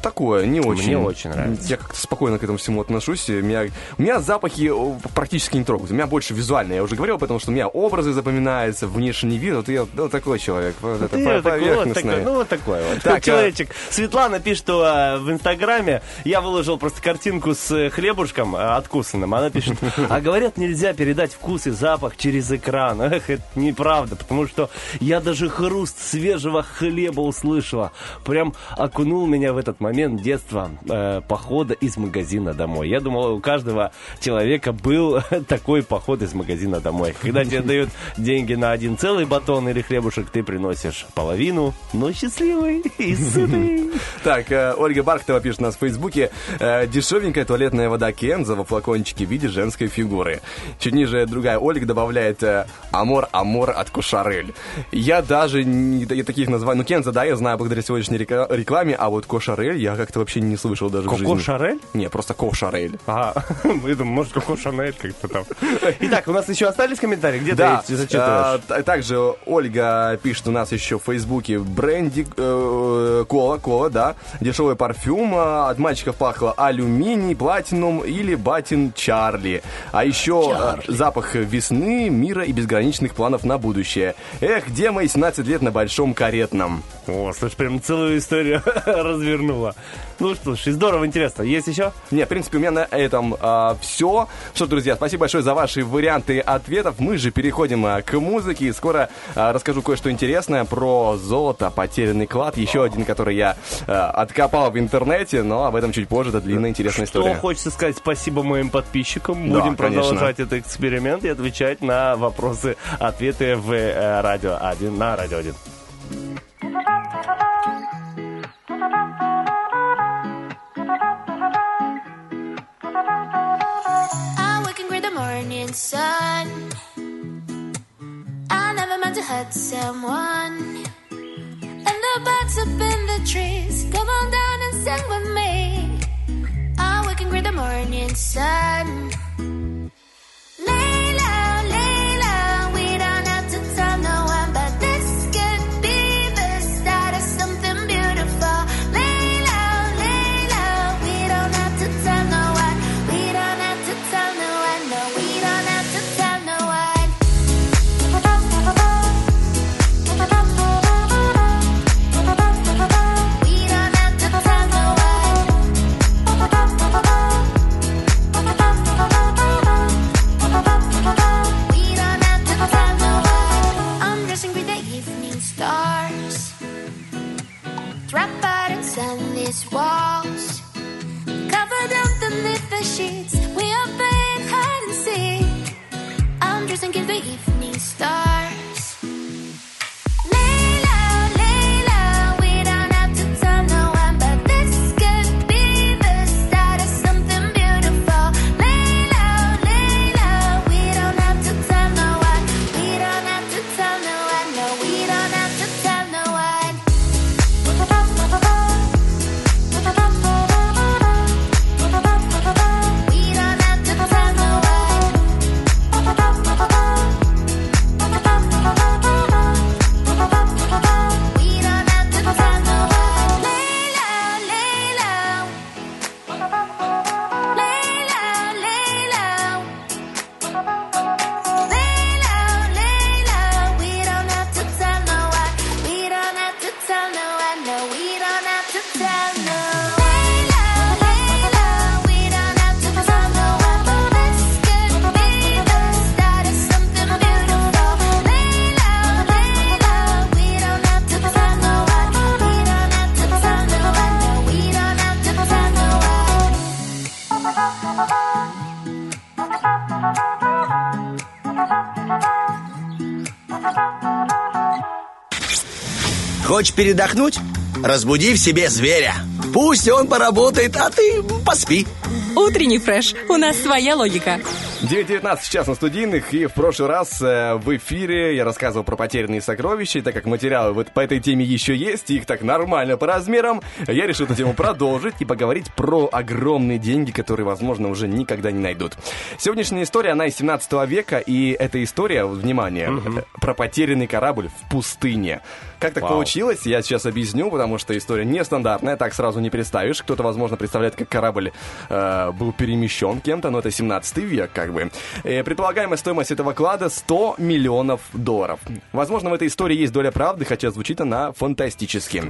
Такое, не очень. Мне очень нравится. Я как-то спокойно к этому всему отношусь. Меня, у меня запахи о, практически не трогают. У меня больше визуально. Я уже говорил, потому что у меня образы запоминаются, внешний вид. Вот я вот такой человек. Вот это по- такой, вот такой, ну вот такой вот. Так, а- человечек. Светлана пишет, что а, в Инстаграме я выложил просто картинку с э, хлебушком а, откусанным. Она пишет, а говорят, нельзя передать вкус и запах через экран. Эх, это неправда, потому что я даже хруст свежего хлеба услышала. Прям окунул меня в этот момент детства э, похода из магазина домой. Я думал, у каждого человека был такой поход из магазина домой. Когда тебе дают деньги на один целый батон или хлебушек, ты приносишь половину, но счастливый и сытый. Так, э, Ольга Бархтова пишет нас в Фейсбуке. э, Дешевенькая туалетная вода Кенза во флакончике в виде женской фигуры. Чуть ниже другая Ольга добавляет э, Амор, Амор от Кошарель. Я даже не я таких названий... Ну, Кенза, да, я знаю благодаря сегодняшней рекламе, а вот Кошарель я как-то вообще не слышал даже в Коко жизни. Шарель? Не, просто Кошарель. Ага, мы думаем, может, Коко Шанель как-то там. Итак, у нас еще остались комментарии? Где Да, их зачитываешь? а, также Ольга пишет у нас еще в Фейсбуке бренди э, кола, кола, да, дешевый парфюм, а, от мальчиков пахло алюминий, платинум или батин Чарли. А еще э, запах весны, мира и безграничных планов на будущее. Эх, где мои 17 лет на большом каретном? О, слушай, прям целую историю развернула. Ну что ж, здорово, интересно. Есть еще? Не, в принципе, у меня на этом все. Что ж, друзья, спасибо большое за ваши варианты ответов. Мы же переходим а, к музыке. И скоро а, расскажу кое-что интересное про золото, потерянный клад. Еще один, который я а, откопал в интернете, но об этом чуть позже. Это длинная интересная Что история. хочется сказать спасибо моим подписчикам. Да, Будем конечно. продолжать этот эксперимент и отвечать на вопросы, ответы в э, радио 1 на радио 1. Trees, come on down and sing with me. I wake and greet the morning sun. Хочешь передохнуть? Разбуди в себе зверя. Пусть он поработает, а ты поспи. Утренний фреш. У нас своя логика. 9.19 сейчас на студийных, и в прошлый раз э, в эфире я рассказывал про потерянные сокровища, и так как материалы вот по этой теме еще есть, и их так нормально по размерам, я решил эту тему продолжить и поговорить про огромные деньги, которые, возможно, уже никогда не найдут. Сегодняшняя история, она из 17 века, и эта история, внимание, э, про потерянный корабль в пустыне. Как так Вау. получилось, я сейчас объясню, потому что история нестандартная, так сразу не представишь. Кто-то, возможно, представляет, как корабль э, был перемещен кем-то, но это 17 век, как бы. Э, предполагаемая стоимость этого клада 100 миллионов долларов. Возможно, в этой истории есть доля правды, хотя звучит она фантастически.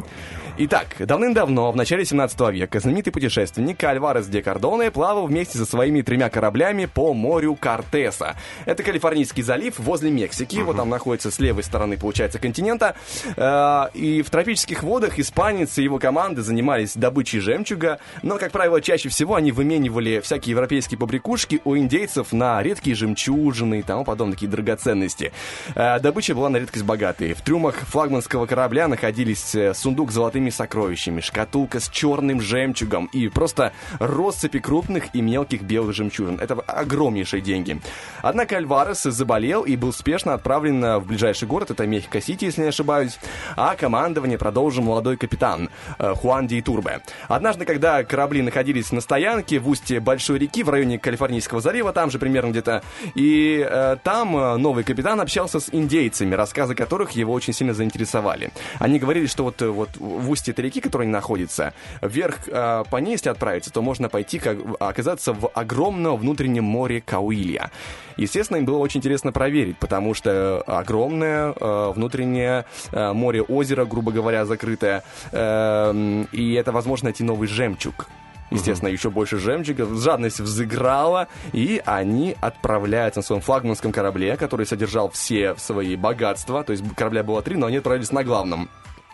Итак, давным-давно, в начале 17 века, знаменитый путешественник Альварес де Кардоне плавал вместе со своими тремя кораблями по морю Кортеса. Это Калифорнийский залив возле Мексики, вот там находится с левой стороны, получается, континента. Э, И в тропических водах испанец и его команды занимались добычей жемчуга, но, как правило, чаще всего они выменивали всякие европейские побрякушки у индейцев на редкие жемчужины и тому подобные такие драгоценности. Э, Добыча была на редкость богатой. В трюмах флагманского корабля находились э, сундук с золотыми сокровищами, шкатулка с черным жемчугом и просто россыпи крупных и мелких белых жемчужин. Это огромнейшие деньги. Однако Альварес заболел и был спешно отправлен в ближайший город, это Мехико-Сити, если не ошибаюсь, а командование продолжил молодой капитан э, Хуан Ди Турбе. Однажды, когда корабли находились на стоянке в устье большой реки в районе Калифорнийского залива, там же примерно где-то, и э, там э, новый капитан общался с индейцами, рассказы которых его очень сильно заинтересовали. Они говорили, что вот, э, вот в устье этой реки, которая находится, вверх э, по ней, если отправиться, то можно пойти, как, оказаться в огромном внутреннем море Кауилья. Естественно, им было очень интересно проверить, потому что огромное э, внутреннее э, море, озеро, грубо говоря, закрытое, э, и это возможно найти новый жемчуг. Естественно, еще больше жемчуга. Жадность взыграла, и они отправляются на своем флагманском корабле, который содержал все свои богатства. То есть корабля было три, но они отправились на главном.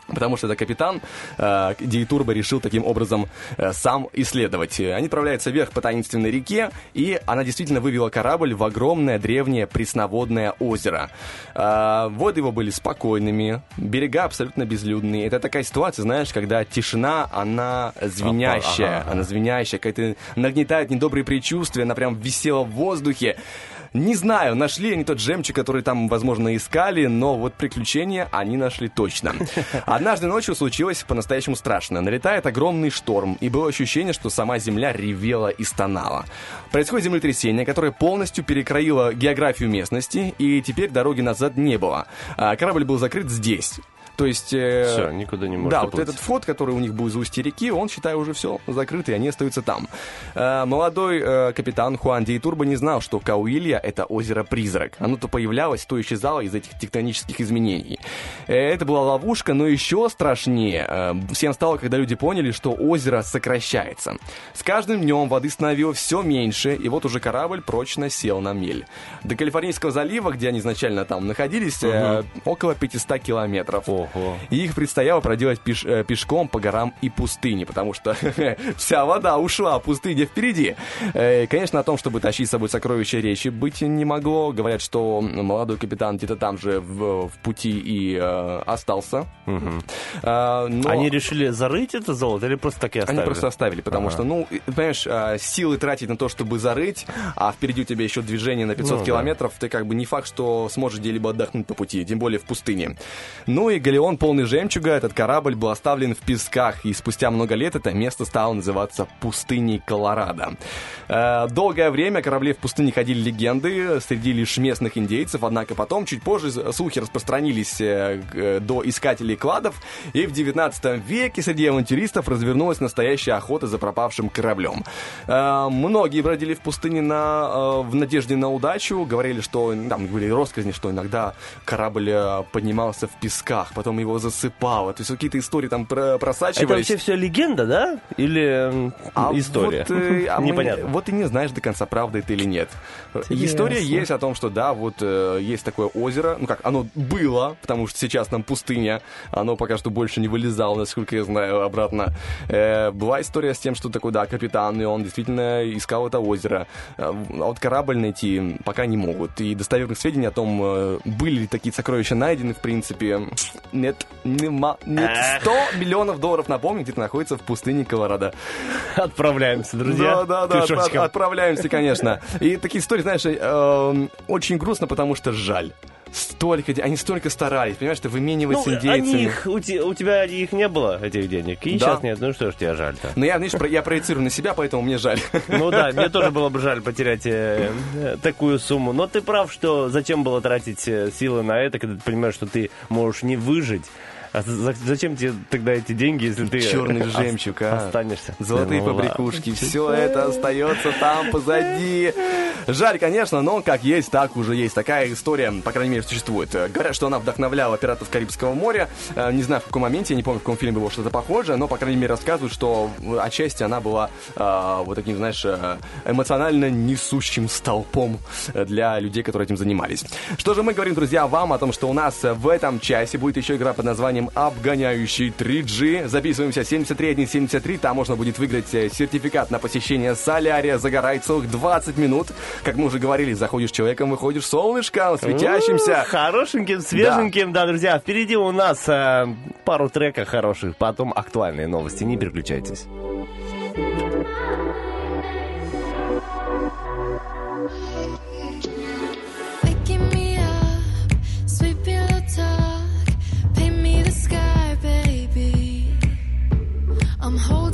Потому что это капитан э, Ди Турбо решил таким образом э, сам исследовать. Они отправляются вверх по таинственной реке, и она действительно вывела корабль в огромное древнее пресноводное озеро. Э, воды его были спокойными, берега абсолютно безлюдные. Это такая ситуация, знаешь, когда тишина, она звенящая, Ага. она звенящая, какая-то нагнетает недобрые предчувствия, она прям висела в воздухе. Не знаю, нашли они тот жемчуг, который там, возможно, искали, но вот приключения они нашли точно. Однажды ночью случилось по-настоящему страшно. Налетает огромный шторм, и было ощущение, что сама земля ревела и стонала. Происходит землетрясение, которое полностью перекроило географию местности, и теперь дороги назад не было. А Корабль был закрыт здесь. То есть... э, Всё, никуда не может Да, вот уплыть. этот вход, который у них был из устья реки, он, считаю, уже все закрыт, и они остаются там. Э, молодой э, капитан Хуан Ди Турбо не знал, что Кауилья — это озеро-призрак. Оно то появлялось, то исчезало из этих тектонических изменений. Э, это была ловушка, но еще страшнее э, всем стало, когда люди поняли, что озеро сокращается. С каждым днем воды становилось все меньше, и вот уже корабль прочно сел на мель. До Калифорнийского залива, где они изначально там находились, э, около 500 километров. И их предстояло проделать пеш- э, пешком по горам и пустыне, потому что вся вода ушла, а пустыня впереди. Э, Конечно, о том, чтобы тащить с собой сокровища, речи быть не могло. Говорят, что молодой капитан где-то там же в, в пути и э, остался. А, но- Они решили зарыть это золото или просто так и оставили? они просто оставили, потому Ага. что, ну, понимаешь, а, силы тратить на то, чтобы зарыть, а впереди у тебя еще движение на 500 Ну, да. километров, ты как бы не факт, что сможешь где-либо отдохнуть по пути, тем более в пустыне. Ну и галеон полный жемчуга, этот корабль был оставлен в песках, и спустя много лет это место стало называться пустыней Колорадо. Э, Долгое время корабли в пустыне ходили легенды среди лишь местных индейцев, однако потом, чуть позже, слухи распространились э, э, до искателей кладов, и в 19 веке среди авантюристов развернулась настоящая охота за пропавшим кораблем. Э, Многие бродили в пустыне на, э, в надежде на удачу, говорили, что там были россказни, что иногда корабль э, поднимался в песках, потом его засыпало. То есть какие-то истории там про- Это просачивались. вообще все легенда, да? Или А история? Вот, э, а мы- Непонятно. вот и не знаешь до конца, правда это или нет. История есть о том, что да, вот э, есть такое озеро, ну как, оно было, потому что сейчас там пустыня, оно пока что больше не вылезало, насколько я знаю, обратно. Э, была история с тем, что такой, да, капитан, и он действительно искал это озеро. Э, А вот корабль найти пока не могут. И достоверных сведений о том, э, были ли такие сокровища найдены, в принципе, нет, нема, нет. 100 миллионов долларов, напомню, где-то находится в пустыне Колорадо. Отправляемся, друзья. Да, да, да, отпра- отправляемся, конечно. И такие истории, знаешь, эм, очень грустно, потому что жаль. Столько, они столько старались, понимаешь, ты выменивать Ну, индейцами. они их, у, те- у тебя их не было, этих денег, и Да. сейчас нет. Ну что ж тебе жаль-то? Но я, знаешь, про- я проецирую на себя, поэтому мне жаль. Ну да, мне тоже было бы жаль потерять э, э, такую сумму. Но ты прав, что зачем было тратить э, силы на это, когда ты понимаешь, что ты можешь не выжить. А за- зачем тебе тогда эти деньги, если ты Черный жемчуг, а. останешься? Золотые Ну побрякушки, все это остается там позади. Жаль, конечно, но как есть, так уже есть. Такая история, по крайней мере, существует. Говорят, что она вдохновляла пиратов Карибского моря. Э, Не знаю, в каком моменте, я не помню, в каком фильме было что-то похожее, но, по крайней мере, рассказывают, что э, отчасти она была э, вот таким, знаешь, эмоционально несущим столпом для людей, которые этим занимались. Что же мы говорим, друзья, вам о том, что у нас в этом часе будет еще игра под названием «Обгоняющий 3G». Записываемся 73173, там можно будет выиграть э, сертификат на посещение солярия, загорай целых 20 минут. Как мы уже говорили, заходишь человеком, выходишь солнышком, светящимся. Хорошеньким, свеженьким, да. друзья. Впереди у нас э, пару треков хороших, потом актуальные новости. Не переключайтесь. I'm holding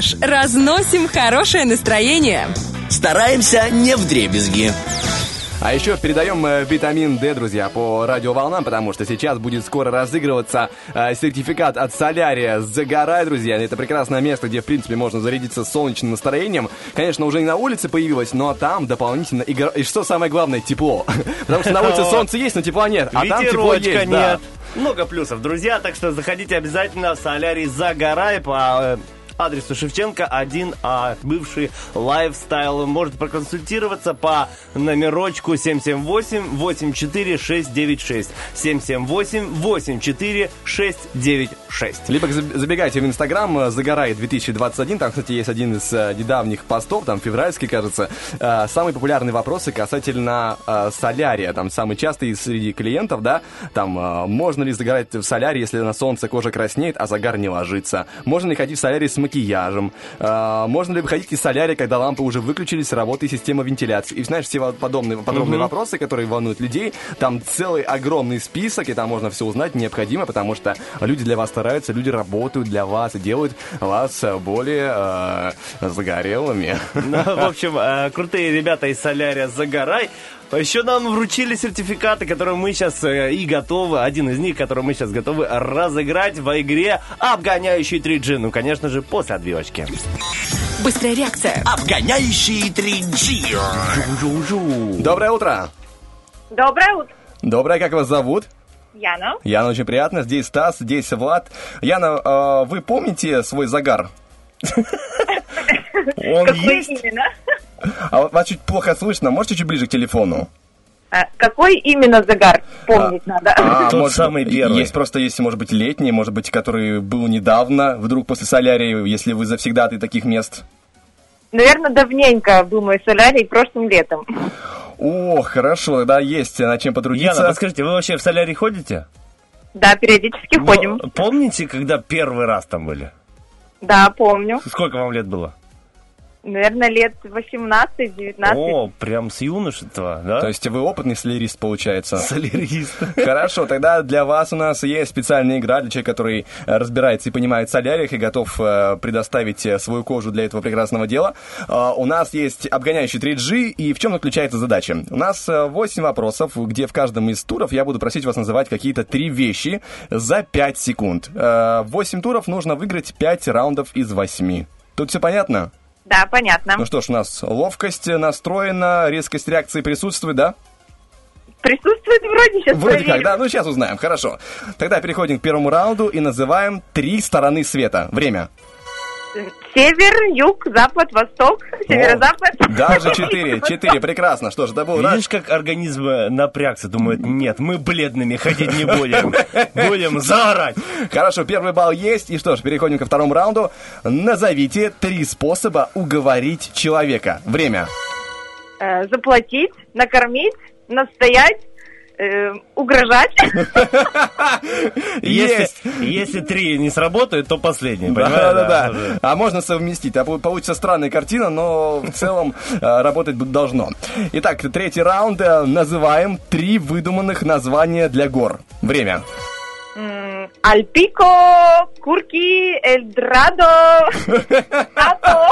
Фреш. Разносим хорошее настроение. Стараемся не в дребезги. А еще передаем э, витамин D, друзья, по радиоволнам, потому что сейчас будет скоро разыгрываться э, сертификат от Солярия «Загорай», друзья. Это прекрасное место, где, в принципе, можно зарядиться солнечным настроением. Конечно, уже не на улице появилось, но там дополнительно игра... И что самое главное, тепло. Потому что на улице солнце есть, но тепла нет. А там тепло есть, да. нет. Много плюсов, друзья, так что заходите обязательно в солярий «Загорай» по э, адресу Шевченко 1А, бывший лайфстайл. Вы можете проконсультироваться по номерочку 778-84696. 778-84696. Либо заб- забегайте в Инстаграм э, «Загорай 2021». Там, кстати, есть один из э, недавних постов, там февральский, кажется. Э, Самые популярные вопросы касательно солярия. Там самый частый среди клиентов, да, там можно ли загорать в соляре, если на солнце кожа краснеет, а загар не ложится? Можно ли ходить в солярий с? Э, Можно ли выходить из солярия, когда лампы уже выключились, работает система вентиляции? И знаешь, все подобные, подобные Мгм. вопросы, которые волнуют людей, там целый огромный список, и там можно все узнать необходимо, потому что люди для вас стараются, люди работают для вас и делают вас более э, загорелыми. Ну, в общем, э, крутые ребята из Солярия «Загорай». Еще нам вручили сертификаты, которые мы сейчас э, и готовы, один из них, который мы сейчас готовы разыграть в игре «Обгоняющий 3G». Ну, конечно же, после отбивочки. Быстрая реакция. Обгоняющий 3G. Доброе утро! Доброе утро, Доброе, как вас зовут? Яна. Яна, очень приятно. Здесь Стас, здесь Влад. Яна, э, вы помните свой загар? Он есть? именно? А вас чуть плохо слышно. Можете чуть ближе к телефону? А, Какой именно загар помнить надо? А, может, Есть просто, есть, может быть, летний, может быть, который был недавно, вдруг после солярии, если вы завсегдаты таких мест. Наверное, давненько был мой солярий прошлым летом. О, хорошо, тогда есть над чем потрудиться. Яна, подскажите, вы вообще в солярий ходите? Да, периодически Ну, ходим. Помните, когда первый раз там были? Да, помню. Сколько вам лет было? Наверное, лет 18-19. О, прям с юношества, да? То есть вы опытный солярист, получается? Солярист. Хорошо, тогда для вас у нас есть специальная игра для человека, который разбирается и понимает в соляриях и готов э, предоставить э, свою кожу для этого прекрасного дела. Э, У нас есть обгоняющий 3G, и в чем заключается задача? У нас 8 вопросов, где в каждом из туров я буду просить вас называть какие-то три вещи за 5 секунд. 8 туров нужно выиграть 5 раундов из 8. Тут все понятно? Да, понятно. Ну что ж, у нас ловкость настроена, резкость реакции присутствует, да? Присутствует вроде сейчас Вроде проверю. как, да? Ну, сейчас узнаем. Хорошо. Тогда переходим к первому раунду и называем три стороны света. Время. Север, юг, запад, восток, северо-запад. Даже четыре. Четыре. Прекрасно. Что ж, это был Видишь, как организм э, напрягся, думает, нет, мы бледными ходить не будем. Будем заорать. Хорошо, первый балл есть. И что ж, переходим ко второму раунду. Назовите три способа уговорить человека. Время. Э, заплатить, накормить, настоять, э, угрожать. Если, если три не сработают, то последний? Да, да, да. А можно совместить. А пол- получится странная картина, но в целом э, работать должно. Итак, третий раунд. Э, Называем три выдуманных названия для гор. Время. М, Альпико, Курки, Эльдрадо, Ато.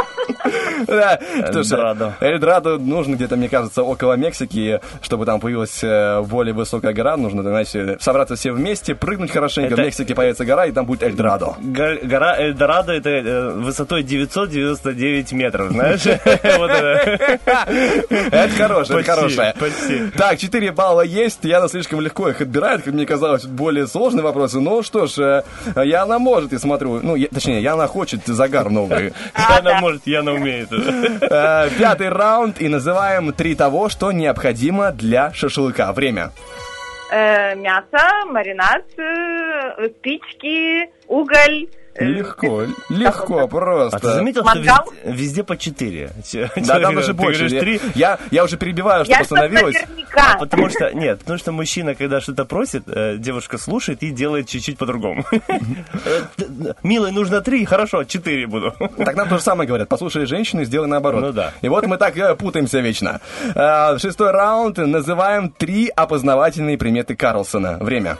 Да, Эльдорадо. Эльдорадо нужно где-то, мне кажется, около Мексики, чтобы там появилась э, более высокая гора. Нужно, знаете, собраться все вместе, прыгнуть хорошенько. В Мексике появится гора, и там будет Эльдорадо. Го- Гора Эльдорадо это э, высотой 999 метров, знаешь? Это. Хорошее, это хорошее. почти. Так, 4 балла есть. Яна слишком легко их отбирает, как мне казалось, более сложные вопросы. Ну что ж, э, Яна может, я смотрю. Ну, я- точнее, Яна хочет загар новый. Она может, Яна умеет. Э, Пятый раунд и называем три того, что необходимо для шашлыка. Время. Э, Мясо, маринад, спички, уголь. Э, Легко, легко, просто. А ты заметил, что везде, везде по 4? Да, там даже больше. Я- Я, я уже перебиваю, что Я остановилось. наверняка. Потому что, нет, потому что мужчина, когда что-то просит, э, девушка слушает и делает чуть-чуть по-другому. Милый, нужно три, хорошо, четыре буду. Так нам то же самое говорят. Послушай женщину и сделай наоборот. Ну да. И вот мы так э, путаемся вечно. Шестой раунд. Называем три опознавательные приметы Карлсона. Время.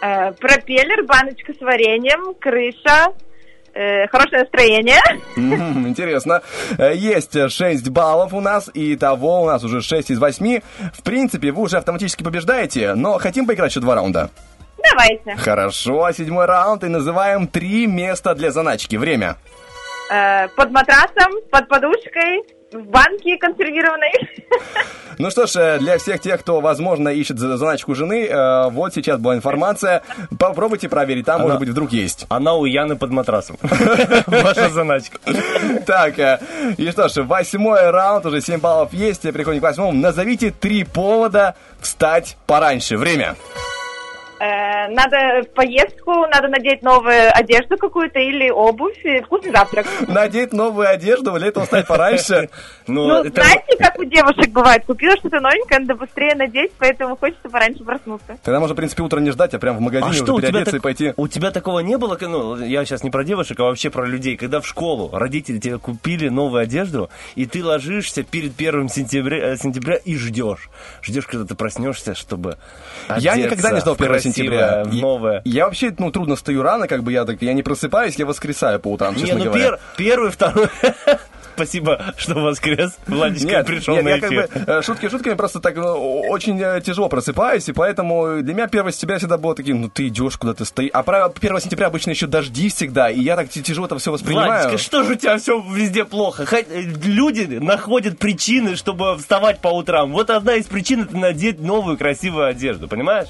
Э, пропеллер, баночка с вареньем, крыша, э, хорошее настроение. Интересно. Э, Есть 6 баллов у нас, и того у нас уже 6 из 8. В принципе, вы уже автоматически побеждаете, но хотим поиграть еще два раунда. Давайте. Хорошо, седьмой раунд, и называем три места для заначки. Время. Э, под матрасом, под подушкой, в банке консервированной. Ну что ж, э, для всех тех, кто, возможно, ищет за- заначку жены, э, вот сейчас была информация. Попробуйте проверить, там, может быть, вдруг есть. Она у Яны под матрасом. Ваша заначка. Так, э, и что ж, восьмой раунд, уже 7 баллов есть, и переходим к восьмому. Назовите три повода встать пораньше. Время. Э, надо в поездку, надо надеть новую одежду какую-то или обувь, и вкусный завтрак. Надеть новую одежду, для этого встать пораньше. Ну, знаете, как у девушек бывает, купила что-то новенькое, надо быстрее надеть, поэтому хочется пораньше проснуться. Тогда можно, в принципе, утро не ждать, а прям в магазине А уже переодеться и пойти. у тебя такого не было? Ну, я сейчас не про девушек, а вообще про людей. Когда в школу родители тебе купили новую одежду, и ты ложишься перед первым сентября, э, сентября и ждешь. Ждешь, когда ты проснешься, чтобы Я никогда не ждал в 1 красивое, сентября. в новое. Я вообще, ну, трудно стою рано, как бы я так, я не просыпаюсь, я воскресаю по утрам, Не, честно ну говоря. пер- первый, второй... Спасибо, что воскрес. Владичка Нет, пришел нет, на я как эфир. бы э, шутки шутками просто так ну, очень э, тяжело просыпаюсь, и поэтому для меня 1 сентября всегда было таким, ну ты идешь куда-то стоишь. А про 1 сентября обычно еще дожди всегда, и я так тяжело это все воспринимаю. Владечка, что же у тебя все везде плохо? Э, люди находят причины, чтобы вставать по утрам. Вот одна из причин это надеть новую красивую одежду, понимаешь?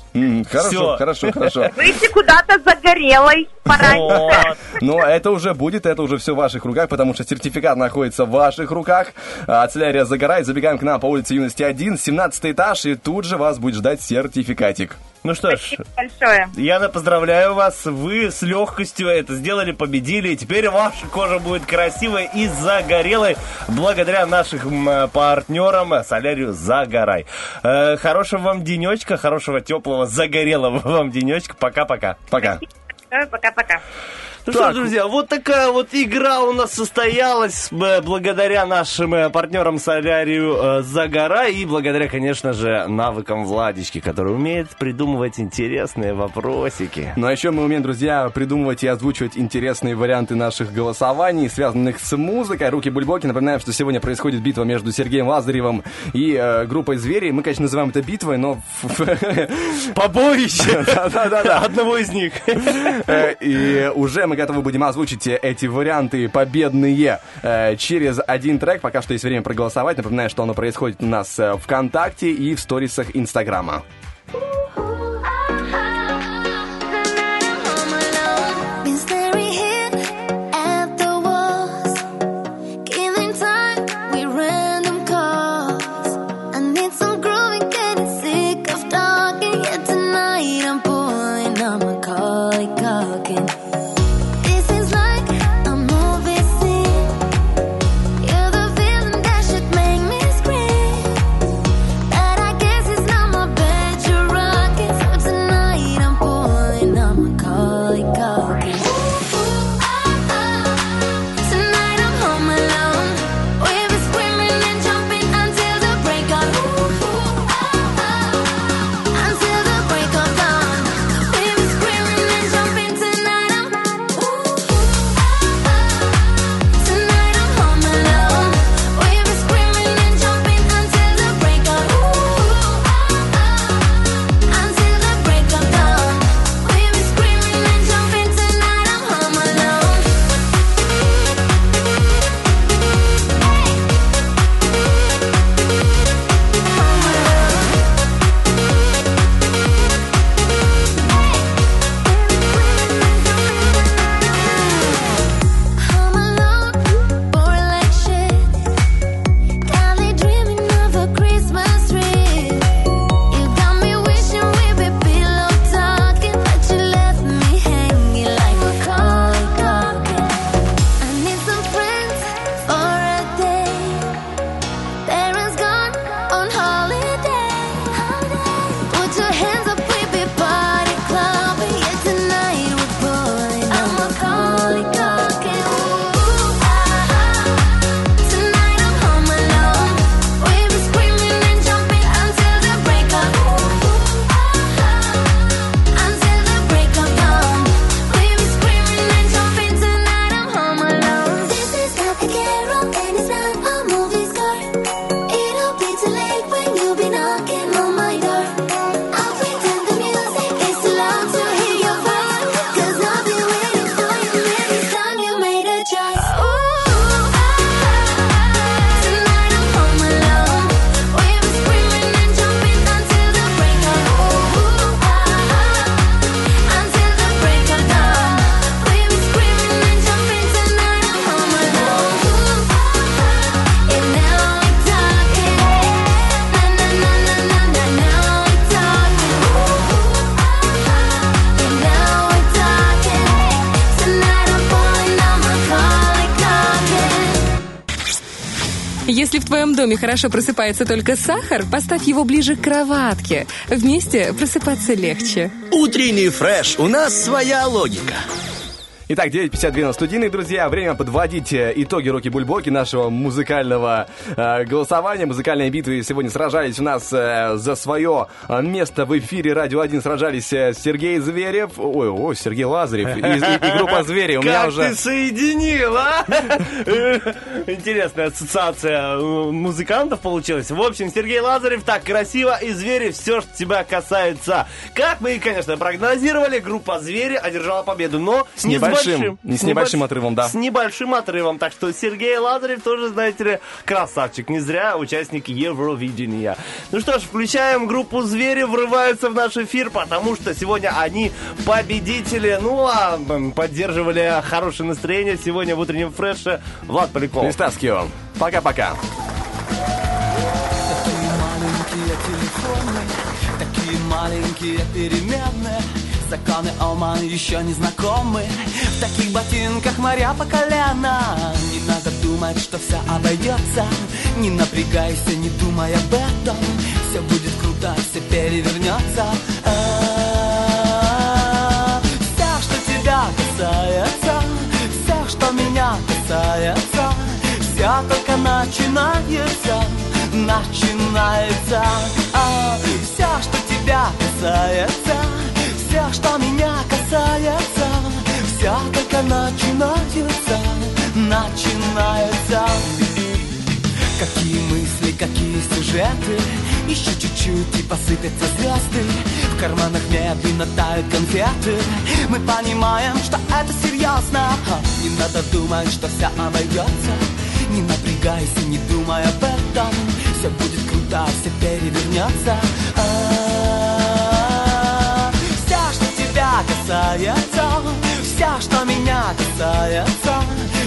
хорошо, Всё. хорошо, хорошо. Выйти куда-то загорелой пораньше. Но это уже будет, это уже все в ваших руках, потому что сертификат находится в ваших руках. А, Целярия загорает, забегаем к нам по улице Юности 1, 17 этаж, и тут же вас будет ждать сертификатик. Ну что ж, Большое. Яна, поздравляю вас. Вы с легкостью это сделали, победили. И теперь ваша кожа будет красивой и загорелой благодаря нашим партнерам э, Солярию Загорай. Э, хорошего вам денечка, хорошего теплого загорелого вам денечка. Пока-пока. Пока. Пока-пока. Ну что ж, друзья, вот такая вот игра у нас состоялась благодаря нашим э, партнерам Солярию э, Загора и благодаря, конечно же, навыкам Владички, который умеет придумывать интересные вопросики. Ну а еще мы умеем, друзья, придумывать и озвучивать интересные варианты наших голосований, связанных с музыкой. Руки Бульбоки. Напоминаем, что сегодня происходит битва между Сергеем Лазаревым и э, группой «Звери». Мы, конечно, называем это битвой, но... Побоище! Да-да-да. Одного из них. Э, И уже мы готовы будем озвучить эти варианты победные э, через один трек. Пока что есть время проголосовать. Напоминаю, что оно происходит у нас э, ВКонтакте и в сторисах Инстаграма. Доме хорошо просыпается только сахар, поставь его ближе к кроватке. Вместе просыпаться легче. Утренний фреш. У нас своя логика. Итак, 9.52 на студийных, друзья. Время подводить э, итоги Руки Бульбоки, нашего музыкального э, голосования, музыкальной битвы. Сегодня сражались у нас э, за свое э, место в эфире Радио 1. Сражались э, Сергей Зверев, ой, ой, Сергей Лазарев и, и- и группа Звери. У меня Как уже... ты соединил, а? Интересная ассоциация э, музыкантов получилась. В общем, Сергей Лазарев так красиво и звери все, что тебя касается. Как мы и, конечно, прогнозировали, группа Звери одержала победу, но С не небольшим, большим. не с небольшим небольш- отрывом, да. С небольшим отрывом. Так что Сергей Лазарев тоже, знаете ли, красавчик. Не зря участник Евровидения. Ну что ж, включаем группу Звери, врываются в наш эфир, потому что сегодня они победители. Ну, а поддерживали хорошее настроение сегодня в утреннем фреше Влад Поляков. Вам. Пока-пока. Такие маленькие телефоны, такие маленькие переменные Законы Оман еще не знакомы. В таких ботинках моря по колено. Не надо думать, что все обойдется Не напрягайся, не думай об этом. Все будет круто, все перевернется А, Все, что тебя касается Все, что меня касается Только начинается Начинается. А, Все, что тебя касается Все, что меня касается Все только начинается Начинается. Какие мысли, какие сюжеты Еще чуть-чуть и посыпятся звезды. В карманах медленно тают конфеты. Мы понимаем, что это серьезно Не надо думать, что все обойдется напрягайся, не думай об этом. Все будет круто, все перевернется А, Все, что тебя касается Все, что меня касается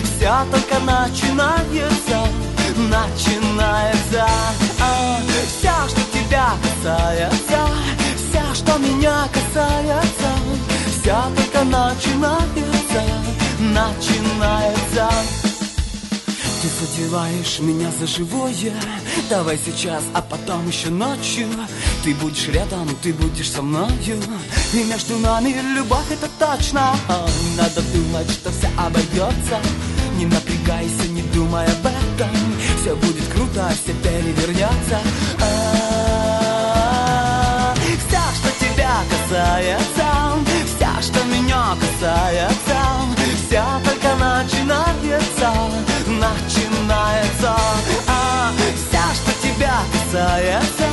Все только начинается начинается. А, Все, что тебя касается Все, что меня касается Все только начинается Начинается Ты задеваешь меня за живое. Давай сейчас, а потом еще ночью. Ты будешь рядом, ты будешь со мною. И между нами любовь это точно. Надо думать, что все обойдется. Не напрягайся, не думай об этом. Все будет круто, все перевернется А, Все, что тебя касается Все, что меня касается касается.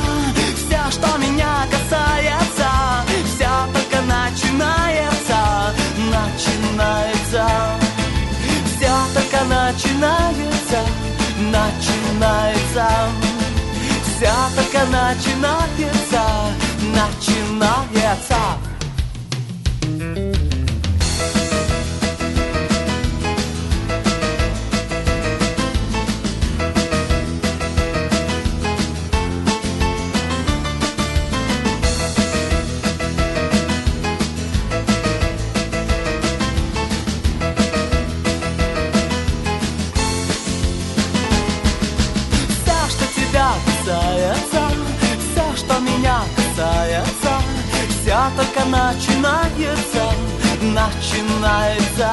Все, что меня касается Все только начинается Начинается. Все только начинается Начинается. Все только начинается Начинается только начинается Начинается.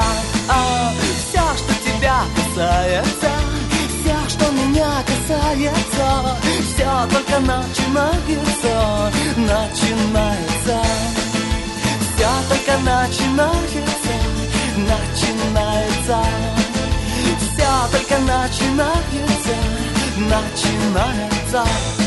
А, Все, что тебя касается Все, что меня касается Все только начинается Начинается. Все только начинается Начинается. Все только начинается Начинается